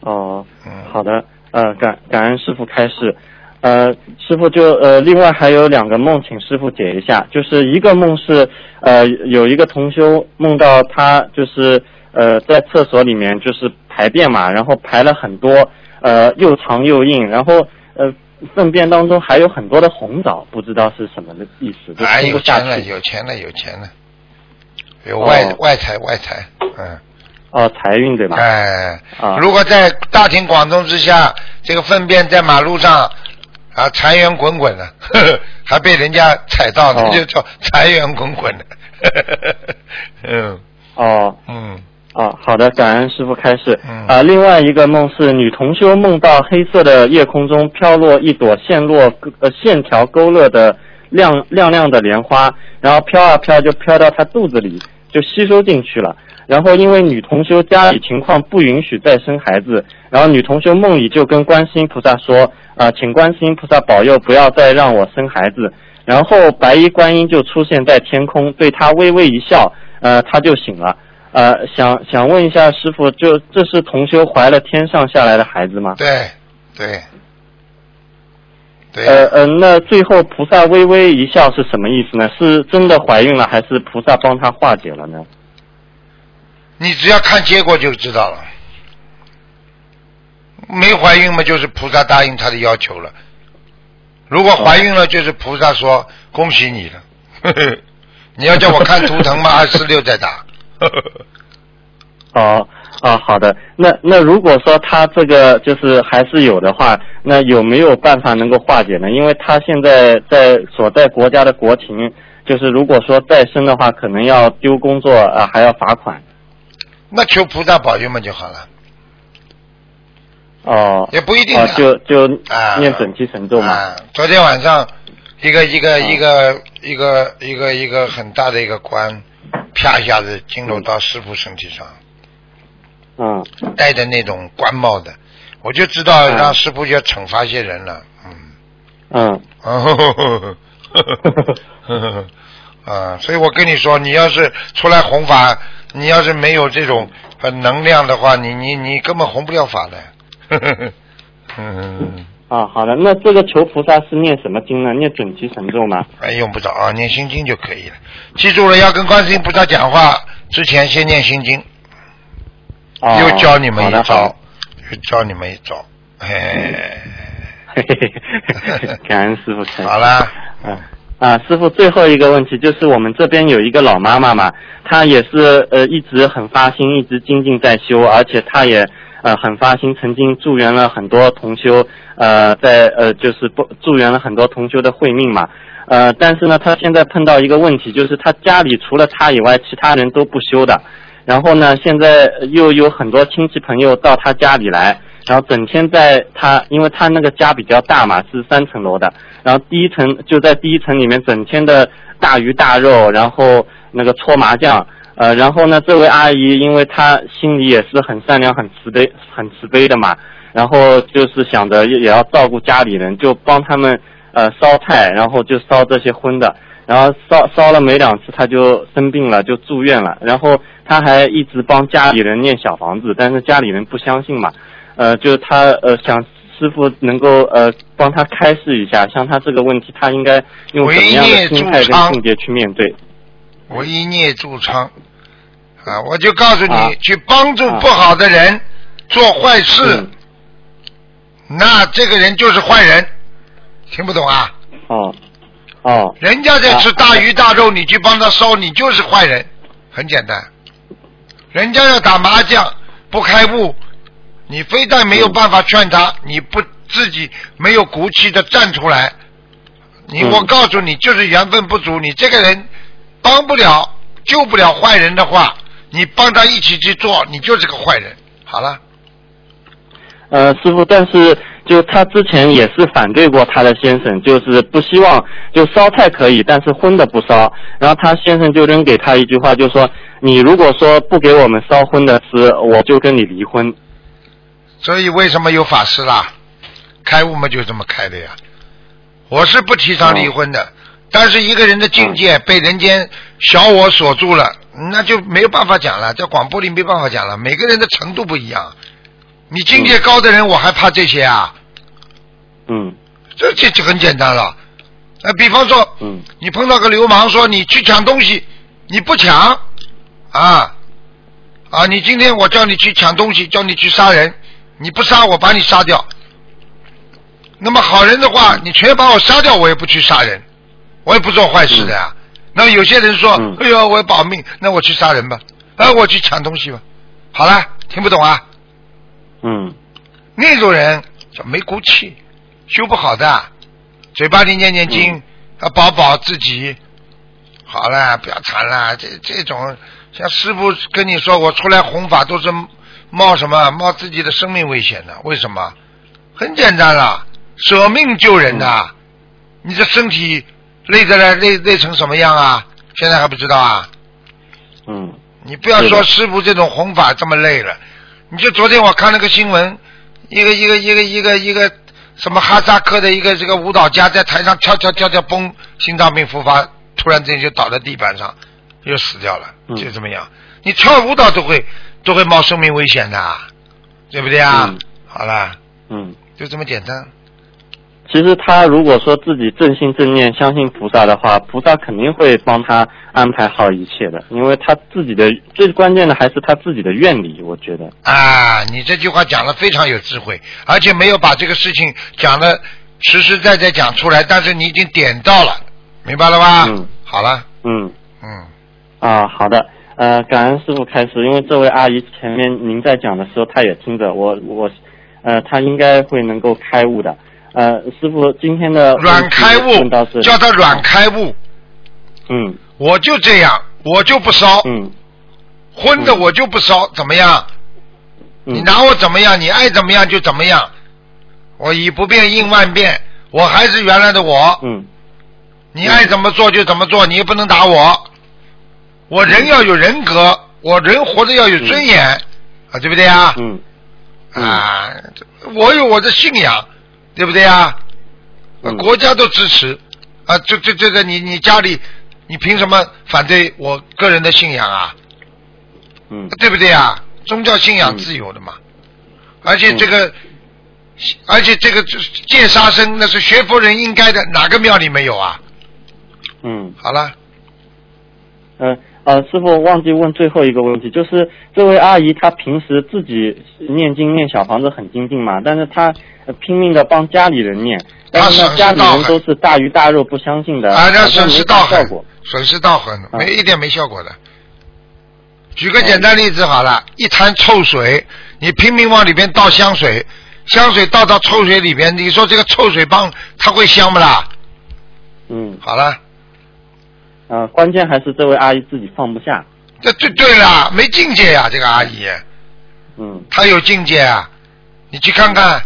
Speaker 6: 哦，
Speaker 2: 嗯，
Speaker 6: 好的，呃，感感恩师傅开示。呃，师傅就呃，另外还有两个梦，请师傅解一下。就是一个梦是呃，有一个同修梦到他就是呃在厕所里面就是排便嘛，然后排了很多呃又长又硬，然后呃粪便当中还有很多的红枣，不知道是什么的意思，就
Speaker 2: 哎，有钱了，有钱了，有钱了，有外、
Speaker 6: 哦
Speaker 2: 外财外财，嗯，
Speaker 6: 哦，财运对吧？
Speaker 2: 哎，
Speaker 6: 啊。
Speaker 2: 如果在大庭广众之下，这个粪便在马路上啊财源滚滚的，呵呵还被人家踩到，
Speaker 6: 哦。
Speaker 2: 那 就叫财源滚滚的，呵呵呵嗯。
Speaker 6: 哦。
Speaker 2: 嗯，
Speaker 6: 啊，好的，感恩师傅开示。
Speaker 2: 嗯
Speaker 6: 啊，另外一个梦是女同修梦到黑色的夜空中飘落一朵线落呃线条勾勒的亮亮亮的莲花，然后飘啊飘就飘到她肚子里，就吸收进去了。然后因为女同修家里情况不允许再生孩子，然后女同修梦里就跟观世音菩萨说，啊，请观世音菩萨保佑不要再让我生孩子。然后白衣观音就出现在天空，对她微微一笑，呃，她就醒了。呃，想想问一下师傅，就这是同修怀了天上下来的孩子吗？
Speaker 2: 对对对，
Speaker 6: 呃呃，那最后菩萨微微一笑是什么意思呢？是真的怀孕了，还是菩萨帮他化解了呢？
Speaker 2: 你只要看结果就知道了。没怀孕嘛，就是菩萨答应他的要求了。如果怀孕了，就是菩萨说恭喜你了。呵 呵你要叫我看图腾嘛，二四六再打。
Speaker 6: 哦哦，好的。那那如果说他这个就是还是有的话，那有没有办法能够化解呢？因为他现在在所在国家的国情，就是如果说再生的话，可能要丢工作啊、还要罚款。
Speaker 2: 那求菩萨保佑嘛就好了，
Speaker 6: 哦，
Speaker 2: 也不一定
Speaker 6: 就就
Speaker 2: 啊
Speaker 6: 念准提神咒嘛。
Speaker 2: 啊，昨天晚上一个一个
Speaker 6: 啊
Speaker 2: 一个一个一个一个很大的一个官，啪一下子进入到师傅身体上，
Speaker 6: 嗯。
Speaker 2: 戴着那种官帽的，我就知道
Speaker 6: 嗯。
Speaker 2: 让师傅要惩罚一些人了，嗯。
Speaker 6: 嗯，
Speaker 2: 哦，啊，所以我跟你说，你要是出来弘法，你要是没有这种呃能量的话，你你你根本弘不了法的。嗯，
Speaker 6: 啊，好的，那这个求菩萨是念什么经呢？念准提神咒吗？
Speaker 2: 哎，用不着啊，念心经就可以了。记住了，要跟观世音菩萨讲话之前先念心经，
Speaker 6: 哦，
Speaker 2: 又教你们一招，又教你们一招。嘿嘿
Speaker 6: 嘿嘿嘿，感恩师傅。
Speaker 2: 好啦，
Speaker 6: 嗯啊，师傅，最后一个问题就是我们这边有一个老妈妈嘛，她也是呃一直很发心，一直精进在修，而且她也呃很发心，曾经助缘了很多同修，呃在呃就是不助缘了很多同修的慧命嘛，呃但是呢，他现在碰到一个问题，就是他家里除了他以外，其他人都不修的，然后呢，现在又有很多亲戚朋友到他家里来。然后整天在他，因为他那个家比较大嘛，是三层楼的，然后第一层就在第一层里面，整天的大鱼大肉，然后那个搓麻将，呃，然后呢，这位阿姨因为她心里也是很善良、很慈悲、很慈悲的嘛，然后就是想着也也要照顾家里人，就帮他们呃烧菜，然后就烧这些荤的，然后烧烧了没两次，她就生病了，就住院了，然后她还一直帮家里人念小房子，但是家里人不相信嘛。呃，就是她呃想师傅能够呃帮他开示一下，像他这个问题，他应该用什么样的心态跟境界去面对？
Speaker 2: 唯一孽助昌啊！我就告诉你，
Speaker 6: 啊
Speaker 2: 去帮助不好的人、做坏事，
Speaker 6: 嗯
Speaker 2: 那这个人就是坏人。听不懂啊？
Speaker 6: 哦哦
Speaker 2: 人家在吃大鱼大肉，你去帮他烧，你就是坏人，很简单。人家要打麻将不开悟，你非但没有办法劝他，你不自己没有骨气的站出来，你
Speaker 6: 嗯
Speaker 2: 我告诉你，就是缘分不足。你这个人帮不了、救不了坏人的话，你帮他一起去做，你就是个坏人。好了，
Speaker 6: 呃，师傅，但是就他之前也是反对过他的先生，就是不希望就烧菜可以，但是荤的不烧。然后他先生就扔给他一句话，就说你如果说不给我们烧荤的吃，我就跟你离婚。
Speaker 2: 所以为什么有法师啦？开悟嘛，就这么开的呀。我是不提倡离婚的，但是一个人的境界被人间小我锁住了，那就没有办法讲了，在广播里没办法讲了。每个人的程度不一样，你境界高的人，我还怕这些啊？
Speaker 6: 嗯
Speaker 2: 这这就很简单了。呃，比方说，
Speaker 6: 嗯
Speaker 2: 你碰到个流氓说你去抢东西，你不抢啊啊！你今天我叫你去抢东西，叫你去杀人，你不杀我把你杀掉。那么好人的话，你全把我杀掉，我也不去杀人，我也不做坏事的呀。那么有些人说，
Speaker 6: 嗯
Speaker 2: 哎呦，我要保命，那我去杀人吧，啊，我去抢东西吧。好了，听不懂啊？
Speaker 6: 嗯
Speaker 2: 那种人叫没骨气，修不好的，嘴巴里念念经，啊保保自己。好了，不要谈了，这这种像师傅跟你说，我出来弘法都是冒什么冒自己的生命危险的，为什么？很简单了，舍命救人的。你这身体累着了累累成什么样啊？现在还不知道啊？
Speaker 6: 嗯
Speaker 2: 你不要说师傅这种弘法这么累了，你就昨天我看了个新闻，一个一个一个一个一个什么哈萨克的一个这个舞蹈家在台上跳跳跳跳，嘣，心脏病复发，突然之间就倒在地板上，又死掉了，
Speaker 6: 嗯
Speaker 2: 就这么样。你跳舞蹈都会都会冒生命危险的，对不对啊？
Speaker 6: 嗯
Speaker 2: 好啦，
Speaker 6: 嗯。
Speaker 2: 就这么简单。
Speaker 6: 其实他如果说自己正心正念、相信菩萨的话，菩萨肯定会帮他安排好一切的，因为他自己的最关键的还是他自己的愿力，我觉得。
Speaker 2: 啊，你这句话讲的非常有智慧，而且没有把这个事情讲的实实在在讲出来，但是你已经点到了，明白了吧？
Speaker 6: 嗯
Speaker 2: 好了，
Speaker 6: 嗯
Speaker 2: 嗯，
Speaker 6: 啊，好的。呃，感恩师傅开始，因为这位阿姨前面您在讲的时候，她也听着，我我，呃，她应该会能够开悟的。呃，师傅今天的
Speaker 2: 软开悟叫他软开悟，
Speaker 6: 嗯
Speaker 2: 我就这样，我就不烧，
Speaker 6: 嗯
Speaker 2: 荤的我就不烧，怎么样？
Speaker 6: 嗯，
Speaker 2: 你拿我怎么样？你爱怎么样就怎么样。我以不变应万变，我还是原来的我。
Speaker 6: 嗯
Speaker 2: 你爱怎么做就怎么做，你也不能打我。我人要有人格，我人活着要有尊严，啊，对不对啊？
Speaker 6: 嗯
Speaker 2: 啊，我有我的信仰，对不对啊？
Speaker 6: 嗯
Speaker 2: 国家都支持啊，这这这个你你家里，你凭什么反对我个人的信仰啊？
Speaker 6: 嗯
Speaker 2: 对不对啊？宗教信仰自由的嘛，而且这个，而且这个戒杀生那是学佛人应该的，哪个庙里没有啊？
Speaker 6: 嗯。
Speaker 2: 好了，
Speaker 6: 呃呃，师傅忘记问最后一个问题，就是这位阿姨她平时自己念经念小房子很精进嘛，但是她、呃拼命的帮家里人念，但是呢家里人都是大鱼大肉不相信的，
Speaker 2: 啊，那
Speaker 6: 好像没
Speaker 2: 损失到很损失到很，
Speaker 6: 啊
Speaker 2: 没一点没效果的。举个简单例子好了，一滩臭水，你拼命往里边倒香水，香水倒到臭水里边，你说这个臭水帮它会香不啦？
Speaker 6: 嗯，
Speaker 2: 好了，
Speaker 6: 呃，关键还是这位阿姨自己放不下。
Speaker 2: 这对对了，没境界呀、这个阿姨，
Speaker 6: 嗯
Speaker 2: 她有境界啊，你去看看，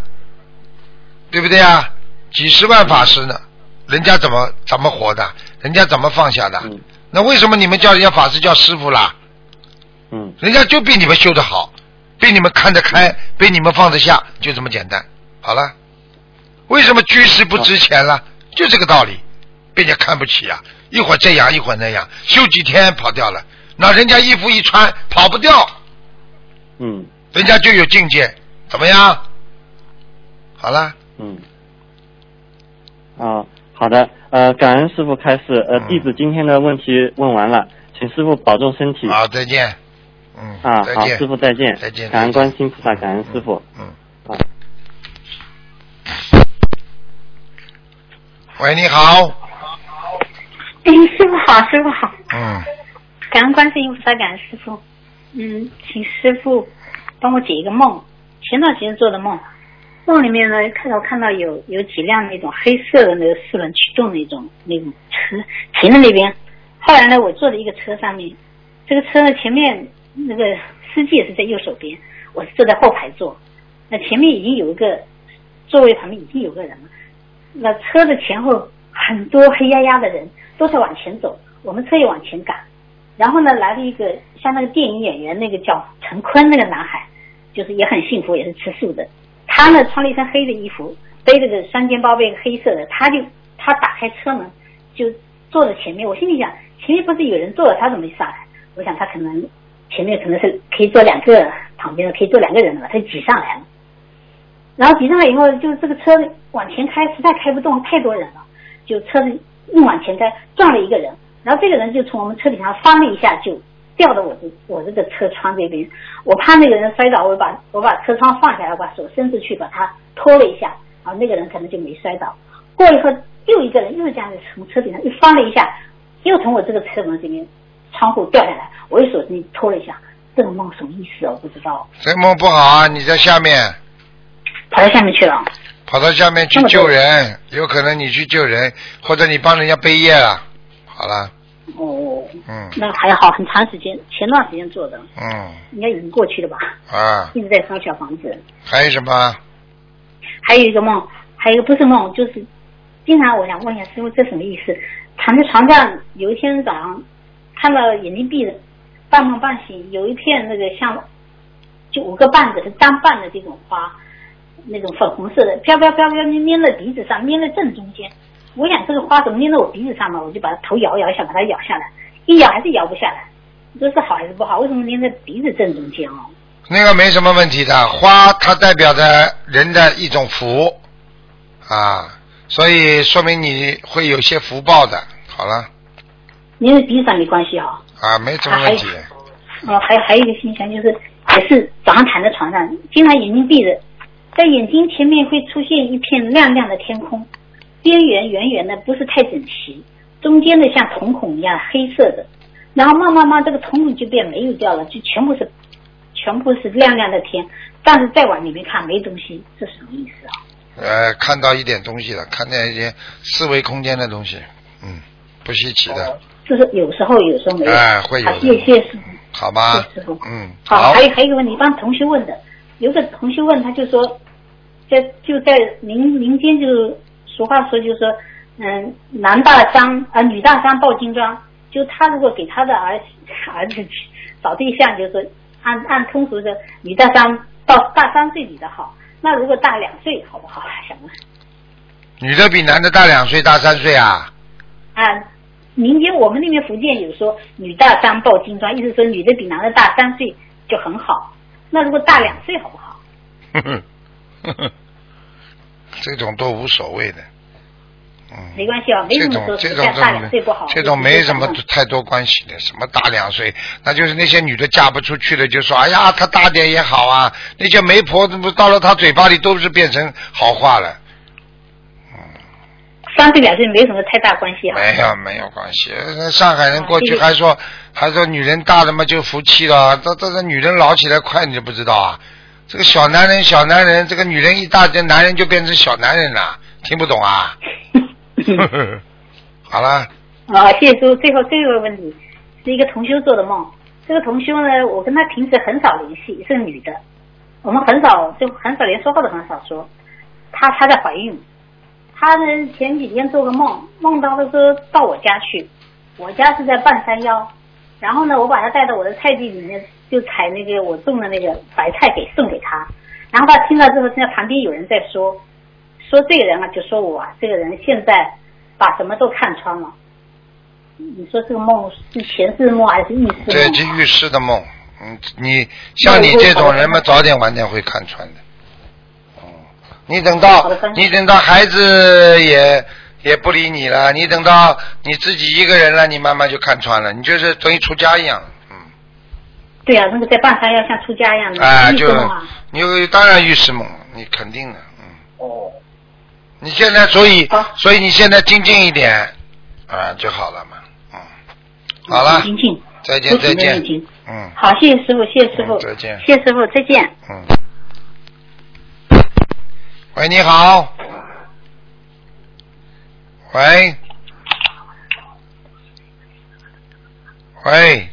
Speaker 2: 对不对啊？几十万法师呢，人家怎么怎么活的？人家怎么放下的？
Speaker 6: 嗯
Speaker 2: 那为什么你们叫人家法师叫师傅啦？
Speaker 6: 嗯
Speaker 2: 人家就比你们修得好，比你们看得开，比你们放得下，就这么简单。好了，为什么居士不值钱了？就这个道理，被人家看不起啊！一会儿这样，一会儿那样，休几天跑掉了，那人家衣服一穿跑不掉，
Speaker 6: 嗯
Speaker 2: 人家就有境界，怎么样？好了，
Speaker 6: 嗯。啊，好的，呃，感恩师傅开始，呃，
Speaker 2: 嗯
Speaker 6: 弟子今天的问题问完了，请师傅保重身体。
Speaker 2: 好，再见。嗯，
Speaker 6: 啊，好。师傅再见，
Speaker 2: 再见
Speaker 6: 感恩
Speaker 2: 再见
Speaker 6: 观世音菩萨，感恩师傅。
Speaker 2: 嗯。
Speaker 6: 啊。
Speaker 2: 喂，你好。
Speaker 7: 哎，师傅好，师傅好，
Speaker 2: 嗯，
Speaker 7: 感恩观世音菩萨，感恩师傅。嗯，请师傅帮我解一个梦，前段时间做的梦，梦里面呢看到看到有有几辆那种黑色的那个四轮驱动那种那种车停在那边，后来呢我坐在一个车上面，这个车呢前面那个司机也是在右手边，我是坐在后排座，那前面已经有一个座位旁边已经有个人了，那车的前后很多黑压压的人都在往前走，我们车也往前赶。然后呢，来了一个像那个电影演员，那个叫陈坤那个男孩，就是也很幸福，也是吃素的。他呢穿了一身黑的衣服，背着个双肩包，背个黑色的，他就他打开车门，就坐在前面，我心里想，前面不是有人坐了，他怎么没上来？我想他可能前面可能是可以坐两个，旁边的可以坐两个人的吧，他就挤上来了。然后挤上来以后，就是这个车往前开，实在开不动，太多人了，就车子硬往前开，撞了一个人。然后这个人就从我们车顶上翻了一下，就掉到我这我这个车窗这边。我怕那个人摔倒，我把我把车窗放下来，我把手伸出去把他拖了一下，然后那个人可能就没摔倒。过一会儿，又一个人又这样子从车顶上又翻了一下，又从我这个车门这边窗户掉下来，我又手伸拖了一下。这个梦什么意思啊？我不知道。
Speaker 2: 这梦不好啊！你在下面，
Speaker 7: 跑到下面去了。
Speaker 2: 跑到下面去救人，有可能你去救人，或者你帮人家背业了。好了。
Speaker 7: 哦。
Speaker 2: 嗯。
Speaker 7: 那还好，很长时间，前段时间做的。
Speaker 2: 嗯。
Speaker 7: 应该已经过去了吧？
Speaker 2: 啊。
Speaker 7: 一直在烧小房子。
Speaker 2: 还有什么？
Speaker 7: 还有一个梦，还有一个不是梦，就是经常我想问一下师傅，这什么意思？躺在床上，有一天早上看到眼睛闭着，半梦半醒，有一片那个像就五个瓣子是单瓣的这种花，那种粉红色的，飘飘飘飘粘在鼻子上，粘在正中间。我想这个花怎么粘在我鼻子上嘛？我就把它头摇摇，想把它咬下来，一咬还是咬不下来。这是好还是不好？为什么粘在鼻子正中间哦？
Speaker 2: 那个没什么问题的，花它代表着人的一种福啊，所以说明你会有些福报的。好了。
Speaker 7: 粘在鼻子上没关系哈。
Speaker 2: 啊，没什么问题。
Speaker 7: 哦，还有还有一个现象就是，也是早上躺在床上，经常眼睛闭着，在眼睛前面会出现一片亮亮的天空，边缘圆圆的，不是太整齐，中间的像瞳孔一样黑色的，然后慢慢慢这个瞳孔就变没有掉了，就全部是全部是亮亮的天，但是再往里面看没东西，这什么意思啊？
Speaker 2: 呃，看到一点东西了，看见一些四维空间的东西，嗯，不稀奇的。
Speaker 7: 就是有时候，有时候没有。
Speaker 2: 哎，会有。
Speaker 7: 谢谢师傅。
Speaker 2: 好吧。
Speaker 7: 谢谢师傅。
Speaker 2: 嗯。
Speaker 7: 好，还有还有一个问题，帮同学问的，有个同学问，他就说，在就在民民间就俗话说，就是说，嗯，男大三啊，女大三抱金砖，就他如果给他的儿 儿子找对象，就是说按按通俗的，女大三到大三岁比的好，那如果大两岁好不好？想问。
Speaker 2: 女的比男的大两岁，大三岁啊？
Speaker 7: 啊。民间我们那边福建有说女大三抱金砖，意思说女的比男的大三岁就很好。那如果大两岁好不好？
Speaker 2: 呵 呵这种都无所谓的。嗯。
Speaker 7: 没关系啊，没
Speaker 2: 这种
Speaker 7: 大两岁不好。
Speaker 2: 这种没什么太多关系的，什么大两岁，那就是那些女的嫁不出去的，就说哎呀，她大点也好啊。那些媒婆怎么到了她嘴巴里都是变成好话了。
Speaker 7: 嗯三岁两岁没什么太大关系啊。
Speaker 2: 没有没有关系，上海人过去还说还说女人大了嘛就服气了，这这这女人老起来快你就不知道啊？这个小男人小男人，这个女人一大，这男人就变成小男人了，听不懂啊？好了。
Speaker 7: 啊，谢谢叔。最后最后一个问题是一个同修做的梦，这个同修呢，我跟他平时很少联系，是女的，我们很少就很少连说话都很少说，她她在怀孕。她呢前几天做个梦，梦到她说到我家去，我家是在半山腰，然后呢我把他带到我的菜地里面，就采那个我种的那个白菜给送给他，然后他听到之后，现在旁边有人在说，说这个人啊就说我啊这个人现在把什么都看穿了，你说这个梦是前世梦还是预示梦？
Speaker 2: 这是预示的梦，嗯，你像你这种人嘛，早点晚点会看穿的。你等到你等到孩子也也不理你了，你等到你自己一个人了，你慢慢就看穿了，你就是等于出家一样，嗯。
Speaker 7: 对呀，那个在半山要像出家一样的
Speaker 2: 啊，就你当然预示梦，你肯定的，嗯。
Speaker 7: 哦。
Speaker 2: 你现在所以所以你现在精进一点啊就好了嘛，嗯。好了。
Speaker 7: 精进。
Speaker 2: 再见再见。
Speaker 7: 嗯。好，谢谢师傅，谢谢师傅。
Speaker 2: 再见。
Speaker 7: 谢谢师傅，再见。
Speaker 2: 嗯。喂，你好。喂。喂。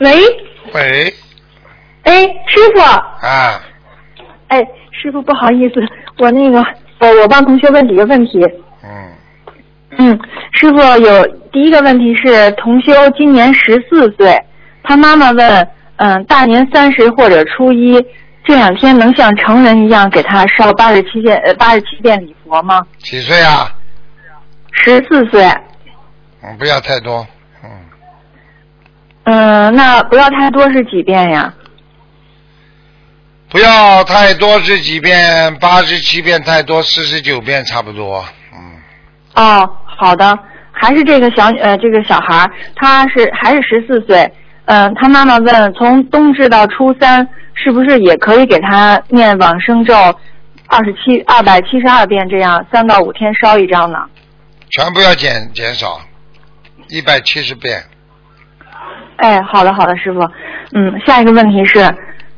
Speaker 8: 喂。
Speaker 2: 喂。
Speaker 8: 哎，师傅。
Speaker 2: 啊。
Speaker 8: 哎，师傅，不好意思，我那个，我我帮同学问几个问题。
Speaker 2: 嗯。
Speaker 8: 嗯，师傅有第一个问题是，同修今年十四岁，他妈妈问，嗯，大年三十或者初一。这两天能像成人一样给他烧八十七遍呃八十七遍礼佛吗？
Speaker 2: 几岁啊？
Speaker 8: 十四岁。
Speaker 2: 嗯，不要太多。嗯，
Speaker 8: 嗯，那不要太多是几遍呀？
Speaker 2: 不要太多是几遍？八十七遍太多，四十九遍差不多。嗯，
Speaker 8: 哦，好的，还是这个小呃这个小孩，他是还是十四岁。嗯、他妈妈问，从冬至到初三，是不是也可以给他念往生咒二十七二百七十二遍，这样三到五天烧一张呢？
Speaker 2: 全部要减减少，一百七十遍。
Speaker 8: 哎，好的好的，师傅。嗯，下一个问题是，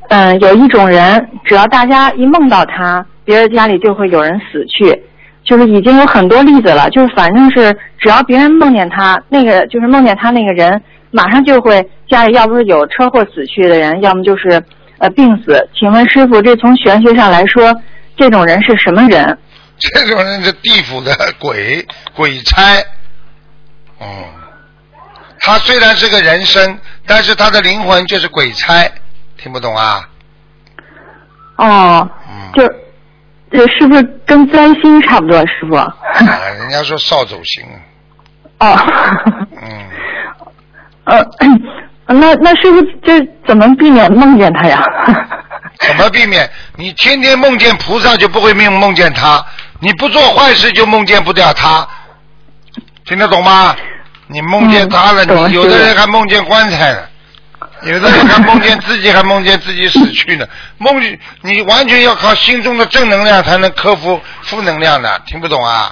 Speaker 8: 嗯，有一种人，只要大家一梦到他，别人家里就会有人死去，就是已经有很多例子了，就是反正是只要别人梦见他，那个就是梦见他那个人，马上就会家里要不是有车祸死去的人，要么就是呃病死。请问师傅，这从玄学上来说，这种人是什么人？
Speaker 2: 这种人是地府的鬼鬼差，嗯，他虽然是个人身，但是他的灵魂就是鬼差，听不懂啊？
Speaker 8: 哦，
Speaker 2: 嗯，
Speaker 8: 就这是不是跟灾星差不多，师傅？
Speaker 2: 啊人家说扫帚星，
Speaker 8: 哦。
Speaker 2: 嗯，
Speaker 8: 呃，那那师傅这怎么避免梦见他呀？
Speaker 2: 怎么避免？你天天梦见菩萨就不会梦梦见他，你不做坏事就梦见不掉他，听得懂吗？你梦见他了，
Speaker 8: 嗯
Speaker 2: 你有的人还梦见棺材呢，有的人还梦见自己，还梦见自己死去呢。梦，你完全要靠心中的正能量才能克服负能量的，听不懂啊？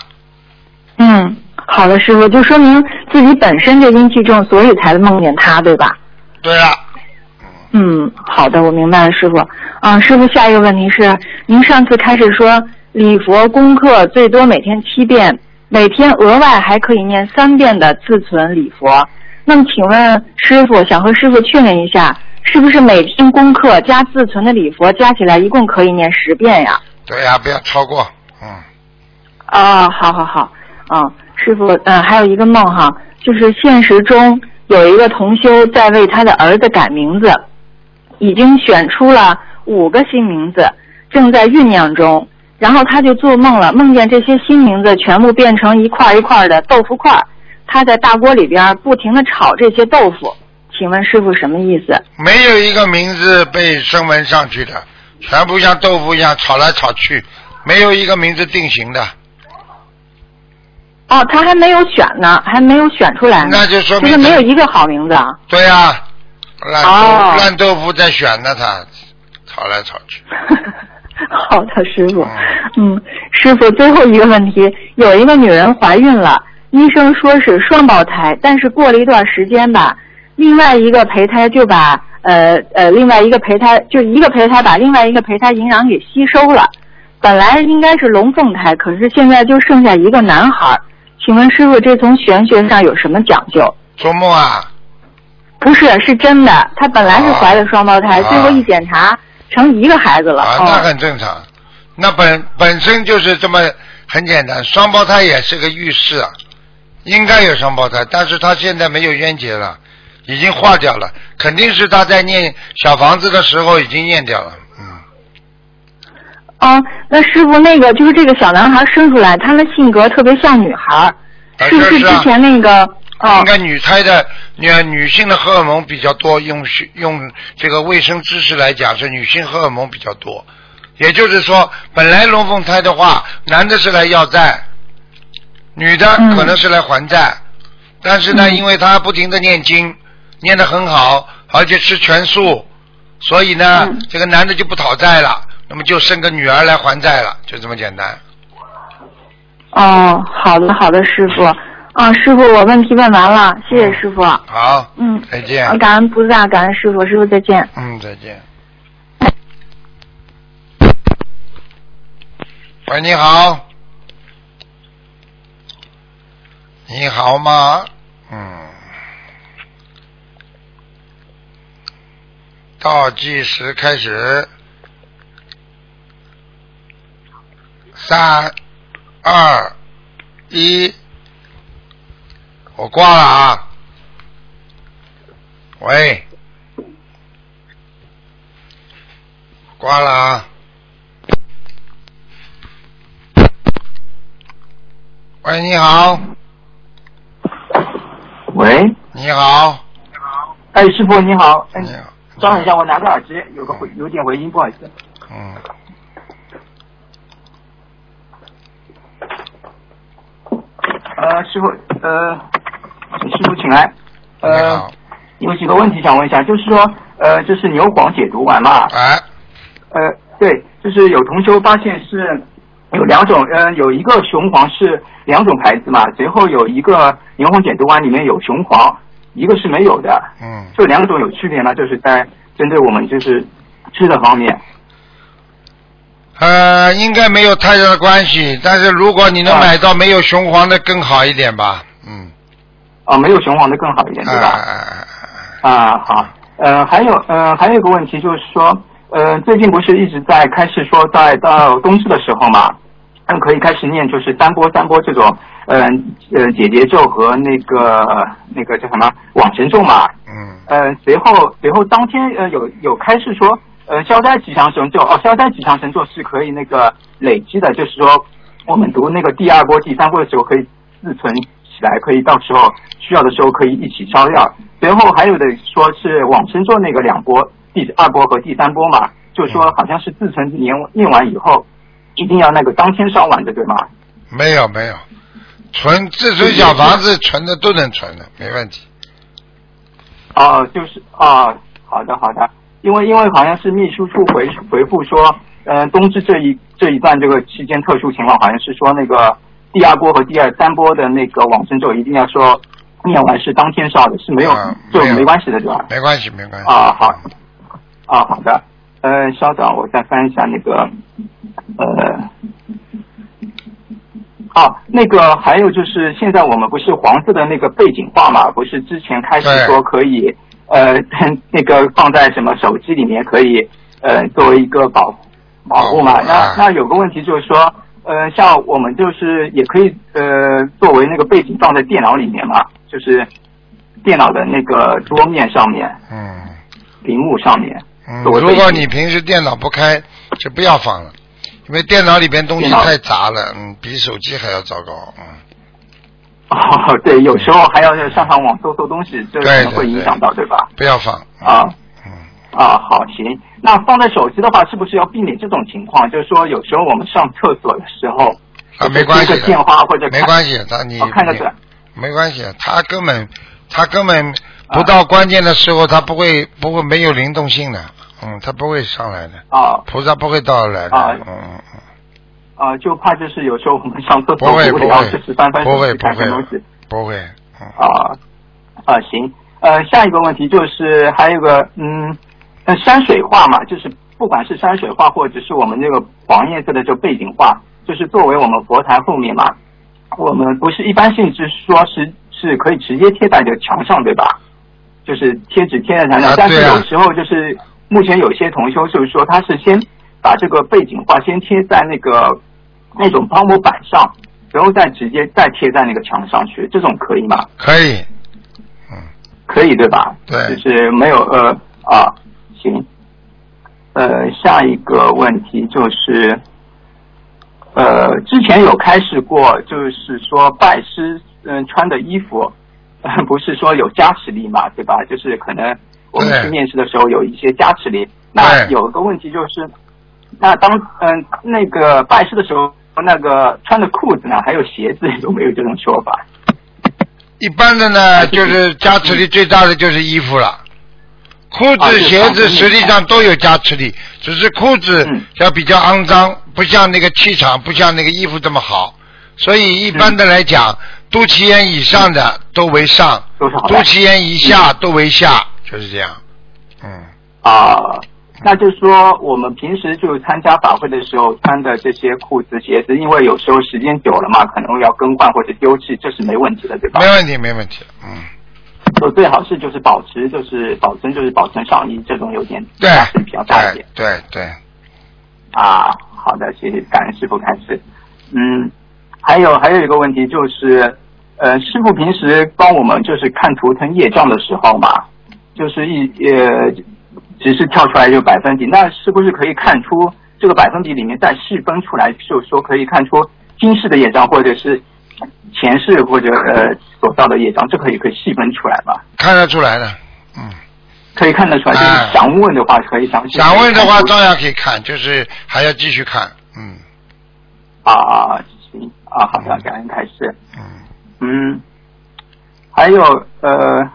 Speaker 8: 嗯，好的，师傅，就说明自己本身就阴气重，所以才梦见他，对吧？
Speaker 2: 对了，
Speaker 8: 嗯，好的，我明白了，师傅。啊，师傅，下一个问题是，您上次开始说礼佛功课最多每天七遍，每天额外还可以念三遍的自存礼佛。那么，请问师傅，想和师傅确认一下，是不是每天功课加自存的礼佛加起来一共可以念十遍呀？
Speaker 2: 对呀、不要超过，嗯，
Speaker 8: 啊，好好好，啊，师傅，嗯、还有一个梦哈，就是现实中有一个同修在为他的儿子改名字，已经选出了五个新名字，正在酝酿中。然后他就做梦了，梦见这些新名字全部变成一块一块的豆腐块，他在大锅里边不停的炒这些豆腐。请问师傅什么意思？
Speaker 2: 没有一个名字被升文上去的，全部像豆腐一样炒来炒去，没有一个名字定型的，
Speaker 8: 哦，他还没有选呢，还没有选出来呢，
Speaker 2: 那就说明
Speaker 8: 就是没有一个好名字啊。
Speaker 2: 对呀、烂豆、
Speaker 8: 哦
Speaker 2: 烂豆腐在选呢，他吵来吵去。
Speaker 8: 好的，师傅。嗯，师傅，最后一个问题，有一个女人怀孕了，医生说是双胞胎，但是过了一段时间吧，另外一个胚胎就把呃呃另外一个胚胎就一个胚胎把另外一个胚胎营养给吸收了，本来应该是龙凤胎，可是现在就剩下一个男孩。请问师傅，这从玄学上有什么讲究？
Speaker 2: 做梦啊？
Speaker 8: 不是，是真的。她本来是怀了双胞胎，
Speaker 2: 啊
Speaker 8: 最后一检查成一个孩子了。
Speaker 2: 啊，
Speaker 8: 哦
Speaker 2: 那很正常。那本本身就是这么很简单，双胞胎也是个预示啊，应该有双胞胎，但是他现在没有冤结了，已经化掉了，肯定是他在念小房子的时候已经念掉了。嗯，
Speaker 8: 哦，那师傅，那个就是这个小男孩生出来，他的性格特别像女孩，
Speaker 2: 啊
Speaker 8: 是不是之前那个？哦
Speaker 2: 应该女胎的女女性的荷尔蒙比较多，用用这个卫生知识来讲是女性荷尔蒙比较多。也就是说，本来龙凤胎的话，男的是来要债，女的
Speaker 8: 嗯
Speaker 2: 可能是来还债，但是呢，
Speaker 8: 嗯
Speaker 2: 因为他不停的念经，念得很好，而且吃全素，所以呢，
Speaker 8: 嗯
Speaker 2: 这个男的就不讨债了，那么就生个女儿来还债了，就这么简单。
Speaker 8: 哦，好的好的，师傅。啊，师傅，我问题问完了，谢谢师傅。
Speaker 2: 好，
Speaker 8: 嗯，
Speaker 2: 再见
Speaker 8: 啊。感恩菩萨，感恩师傅，师傅再见。
Speaker 2: 嗯，再见。喂，你好。你好吗？嗯。倒计时开始。三、二、一，我挂了啊。喂。挂了啊。喂，你好，
Speaker 9: 喂，
Speaker 2: 你好，
Speaker 9: 哎，师傅你好，哎，
Speaker 2: 你好，
Speaker 9: 稍等一下，我拿个耳机，有个回有点回音，不好意思。
Speaker 2: 嗯，
Speaker 9: 呃，师傅，呃，师傅请来。
Speaker 2: 你
Speaker 9: 呃
Speaker 2: 好，，
Speaker 9: 有几个问题想问一下，就是说，呃，就是牛黄解毒丸嘛，
Speaker 2: 哎，
Speaker 9: 呃，对，就是有同修发现是有两种，呃，有一个雄黄是两种牌子嘛，随后有一个牛黄解毒丸里面有雄黄，一个是没有的，
Speaker 2: 嗯，
Speaker 9: 这两种有区别吗？就是在针对我们就是吃的方面。
Speaker 2: 呃，应该没有太大的关系，但是如果你能
Speaker 9: 啊。
Speaker 2: 买到没有雄黄的更好一点吧，嗯，
Speaker 9: 啊，没有雄黄的更好一点，
Speaker 2: 哎
Speaker 9: 对吧？啊，好，呃，还有，呃，还有一个问题就是说，呃，最近不是一直在开始说，在到冬至的时候嘛，嗯，可以开始念就是三波三波这种，呃呃解结咒和那个那个叫什么往生咒嘛，
Speaker 2: 嗯，
Speaker 9: 呃，随后随后当天呃有有开始说，呃消灾吉祥神咒哦，消灾吉祥神咒是可以那个累积的，就是说我们读那个第二波、第三波的时候可以自存起来，可以到时候需要的时候可以一起烧掉。随后还有的说是往生咒那个两波，第二波和第三波嘛，就说好像是自存念念完以后，一定要那个当天烧完的，对吗？
Speaker 2: 没有没有，存自存小房子存的都能存的，没问题。
Speaker 9: 哦，就是哦，好的好的，因为因为好像是秘书处回回复说，呃，冬至这一这一段这个期间特殊情况，好像是说那个第二波和第二三波的那个往生咒一定要说念完是当天烧的，是没有
Speaker 2: 啊
Speaker 9: 就
Speaker 2: 没有。
Speaker 9: 没关系的，对吧？
Speaker 2: 没关系，没关系。
Speaker 9: 啊，好，啊，好的，呃，稍等，我再翻一下那个，呃，啊，那个还有就是现在我们不是黄色的那个背景画嘛，不是之前开始说可以，呃，那个放在什么手机里面可以，呃，作为一个保保护嘛。
Speaker 2: 护
Speaker 9: 那
Speaker 2: 啊
Speaker 9: 那有个问题就是说，呃，像我们就是也可以呃作为那个背景放在电脑里面嘛，就是电脑的那个桌面上面。
Speaker 2: 嗯
Speaker 9: 屏幕上面。
Speaker 2: 嗯，如果你平时电脑不开，就不要放了，因为电脑里边东西太杂了，嗯，比手机还要糟糕，嗯。
Speaker 9: 哦，对，有时候还要上上网搜搜东西，这可能会影响到，对吧？
Speaker 2: 不要放。
Speaker 9: 啊
Speaker 2: 嗯，
Speaker 9: 啊，好，行。那放在手机的话，是不是要避免这种情况？就是说，有时候我们上厕所的时候，
Speaker 2: 啊，没关系
Speaker 9: 电话或者
Speaker 2: 没关系，他你
Speaker 9: 哦看个
Speaker 2: 你
Speaker 9: 这
Speaker 2: 没关系，他根本他根本不到关键的时候，他不会不会没有灵动性的，嗯，他不会上来的，
Speaker 9: 啊
Speaker 2: 菩萨不会到来的，
Speaker 9: 啊
Speaker 2: 嗯嗯嗯，
Speaker 9: 啊，就怕就是有时候我们上厕
Speaker 2: 不
Speaker 9: 所无聊，就是翻翻
Speaker 2: 不
Speaker 9: 手机
Speaker 2: 会不会
Speaker 9: 看看东西。
Speaker 2: 不会，嗯，
Speaker 9: 啊啊，行。呃，下一个问题就是还有个嗯，呃，山水画嘛，就是不管是山水画或者是我们这个黄颜色的这背景画，就是作为我们佛台后面嘛，我们不是一般性是说是是可以直接贴在这个墙上，对吧？就是贴纸贴在墙上，
Speaker 2: 啊
Speaker 9: 但是有时候就是目前有些同修就是说他是先把这个背景画先贴在那个那种泡沫板上，然后再直接再贴在那个墙上去，这种可以吗？
Speaker 2: 可以，
Speaker 9: 可以对吧？
Speaker 2: 对
Speaker 9: 就是没有呃啊，行。呃，下一个问题就是，呃，之前有开始过，就是说拜师嗯、穿的衣服，呃 不是说有加持力嘛，对吧？就是可能我们去面试的时候有一些加持力。那
Speaker 2: 对
Speaker 9: 有个问题就是，那当嗯、那个拜师的时候，那个穿的裤子呢，还有鞋子有没有这种说法？
Speaker 2: 一般的呢，就是加持力最大的就是衣服了。裤子、鞋子
Speaker 9: 啊
Speaker 2: 实际上都有加持力，只是裤子
Speaker 9: 嗯
Speaker 2: 要比较肮脏，不像那个气场，不像那个衣服这么好。所以一般的来讲，肚脐眼以上的都为上，肚脐眼以下都为下，就是这样。嗯，
Speaker 9: 啊，那就是说，我们平时就参加法会的时候穿的这些裤子、鞋子，因为有时候时间久了嘛，可能要更换或者丢弃，这是没问题的，对吧
Speaker 2: 没？问题，没问题。嗯，
Speaker 9: 就最好是就是保持，就是保存，就是保存上衣，这种有点
Speaker 2: 对
Speaker 9: 比较大一
Speaker 2: 对
Speaker 9: 点。
Speaker 2: 对对，
Speaker 9: 啊，好的，谢谢，感恩师傅开始。嗯，还有还有一个问题就是，呃，师傅平时帮我们就是看图腾业障的时候嘛，就是一呃，只是跳出来就百分比，那是不是可以看出这个百分比里面再细分出来，就是说可以看出今世的业障或者是前世或者呃所造的业障，这可以可以细分出来吧？
Speaker 2: 看得出来的，嗯。
Speaker 9: 可以看得出来，就是想问的话可以详细。
Speaker 2: 想问的话照样可以看，就是还要继续看，嗯。
Speaker 9: 啊，行啊，好的，感恩开始。嗯。嗯，还有呃，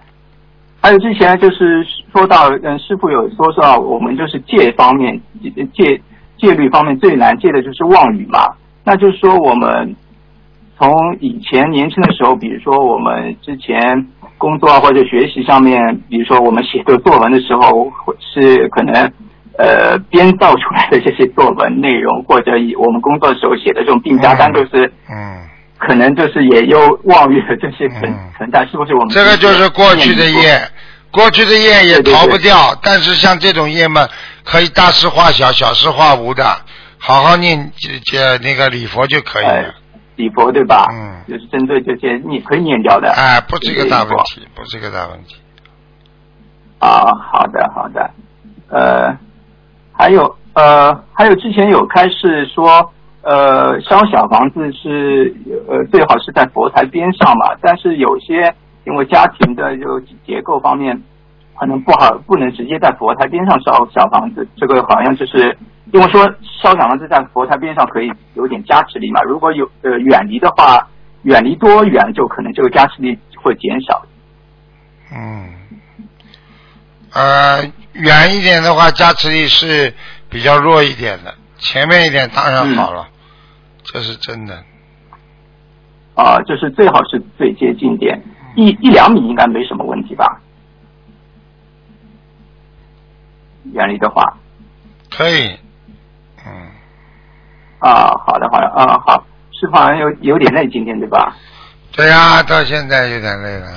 Speaker 9: 还有之前就是说到，嗯，师傅有说到我们就是戒方面戒戒律方面最难戒的就是妄语嘛，那就是说我们从以前年轻的时候，比如说我们之前。工作或者学习上面，比如说我们写作作文的时候，是可能呃编造出来的这些作文内容，或者以我们工作的时候写的这种病假单，都是
Speaker 2: 嗯，
Speaker 9: 可能就是也有妄语的这些存存在，是不是？我们
Speaker 2: 这个就是过去的业，过去的业也逃不掉。但是像这种业嘛，可以大事化小，小事化无的，好好念这那个礼佛就可以了。
Speaker 9: 礼佛对吧？
Speaker 2: 嗯，
Speaker 9: 就是针对这些你可以念掉的。
Speaker 2: 哎，不是一个大问题，不是一个大问题。
Speaker 9: 啊，好的好的，呃，还有呃，还有之前有开示说，呃，烧小房子是呃最好是在佛台边上嘛，但是有些因为家庭的就结构方面可能不好，不能直接在佛台边上烧小房子，这个好像就是。因为说烧小房子在佛台边上可以有点加持力嘛，如果有呃远离的话，远离多远就可能这个加持力会减少。
Speaker 2: 嗯，呃，远一点的话加持力是比较弱一点的，前面一点当然好了，这是真的。
Speaker 9: 啊，就是最好是最接近点，一一两米应该没什么问题吧？远离的话。
Speaker 2: 可以。
Speaker 9: 啊，好的，好的，啊，好，师傅好像有有点累，今天对吧？
Speaker 2: 对呀，到现在有点累了。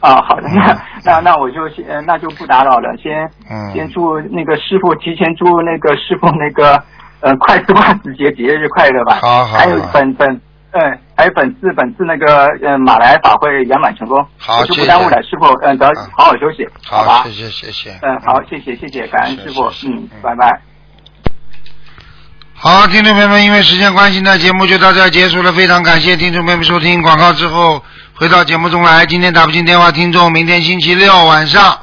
Speaker 9: 啊，好的，那那那我就先那就不打扰了，先先祝那个师傅提前祝那个师傅那个呃快速万子节节日快乐吧。
Speaker 2: 好好。
Speaker 9: 还有本本嗯，还有本次本次那个嗯马来法会圆满成功。
Speaker 2: 好，
Speaker 9: 就不耽误了，师傅嗯得好好休息，好吧？
Speaker 2: 谢谢谢谢。
Speaker 9: 嗯，好，谢谢谢谢，感恩师傅，嗯，拜拜。
Speaker 2: 好，听众朋友们，因为时间关系呢，节目就到这结束了。非常感谢听众朋友们收听广告之后回到节目中来。今天打不进电话，听众明天星期六晚上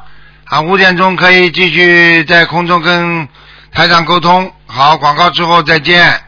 Speaker 2: 啊五点钟可以继续在空中跟台长沟通。好，广告之后再见。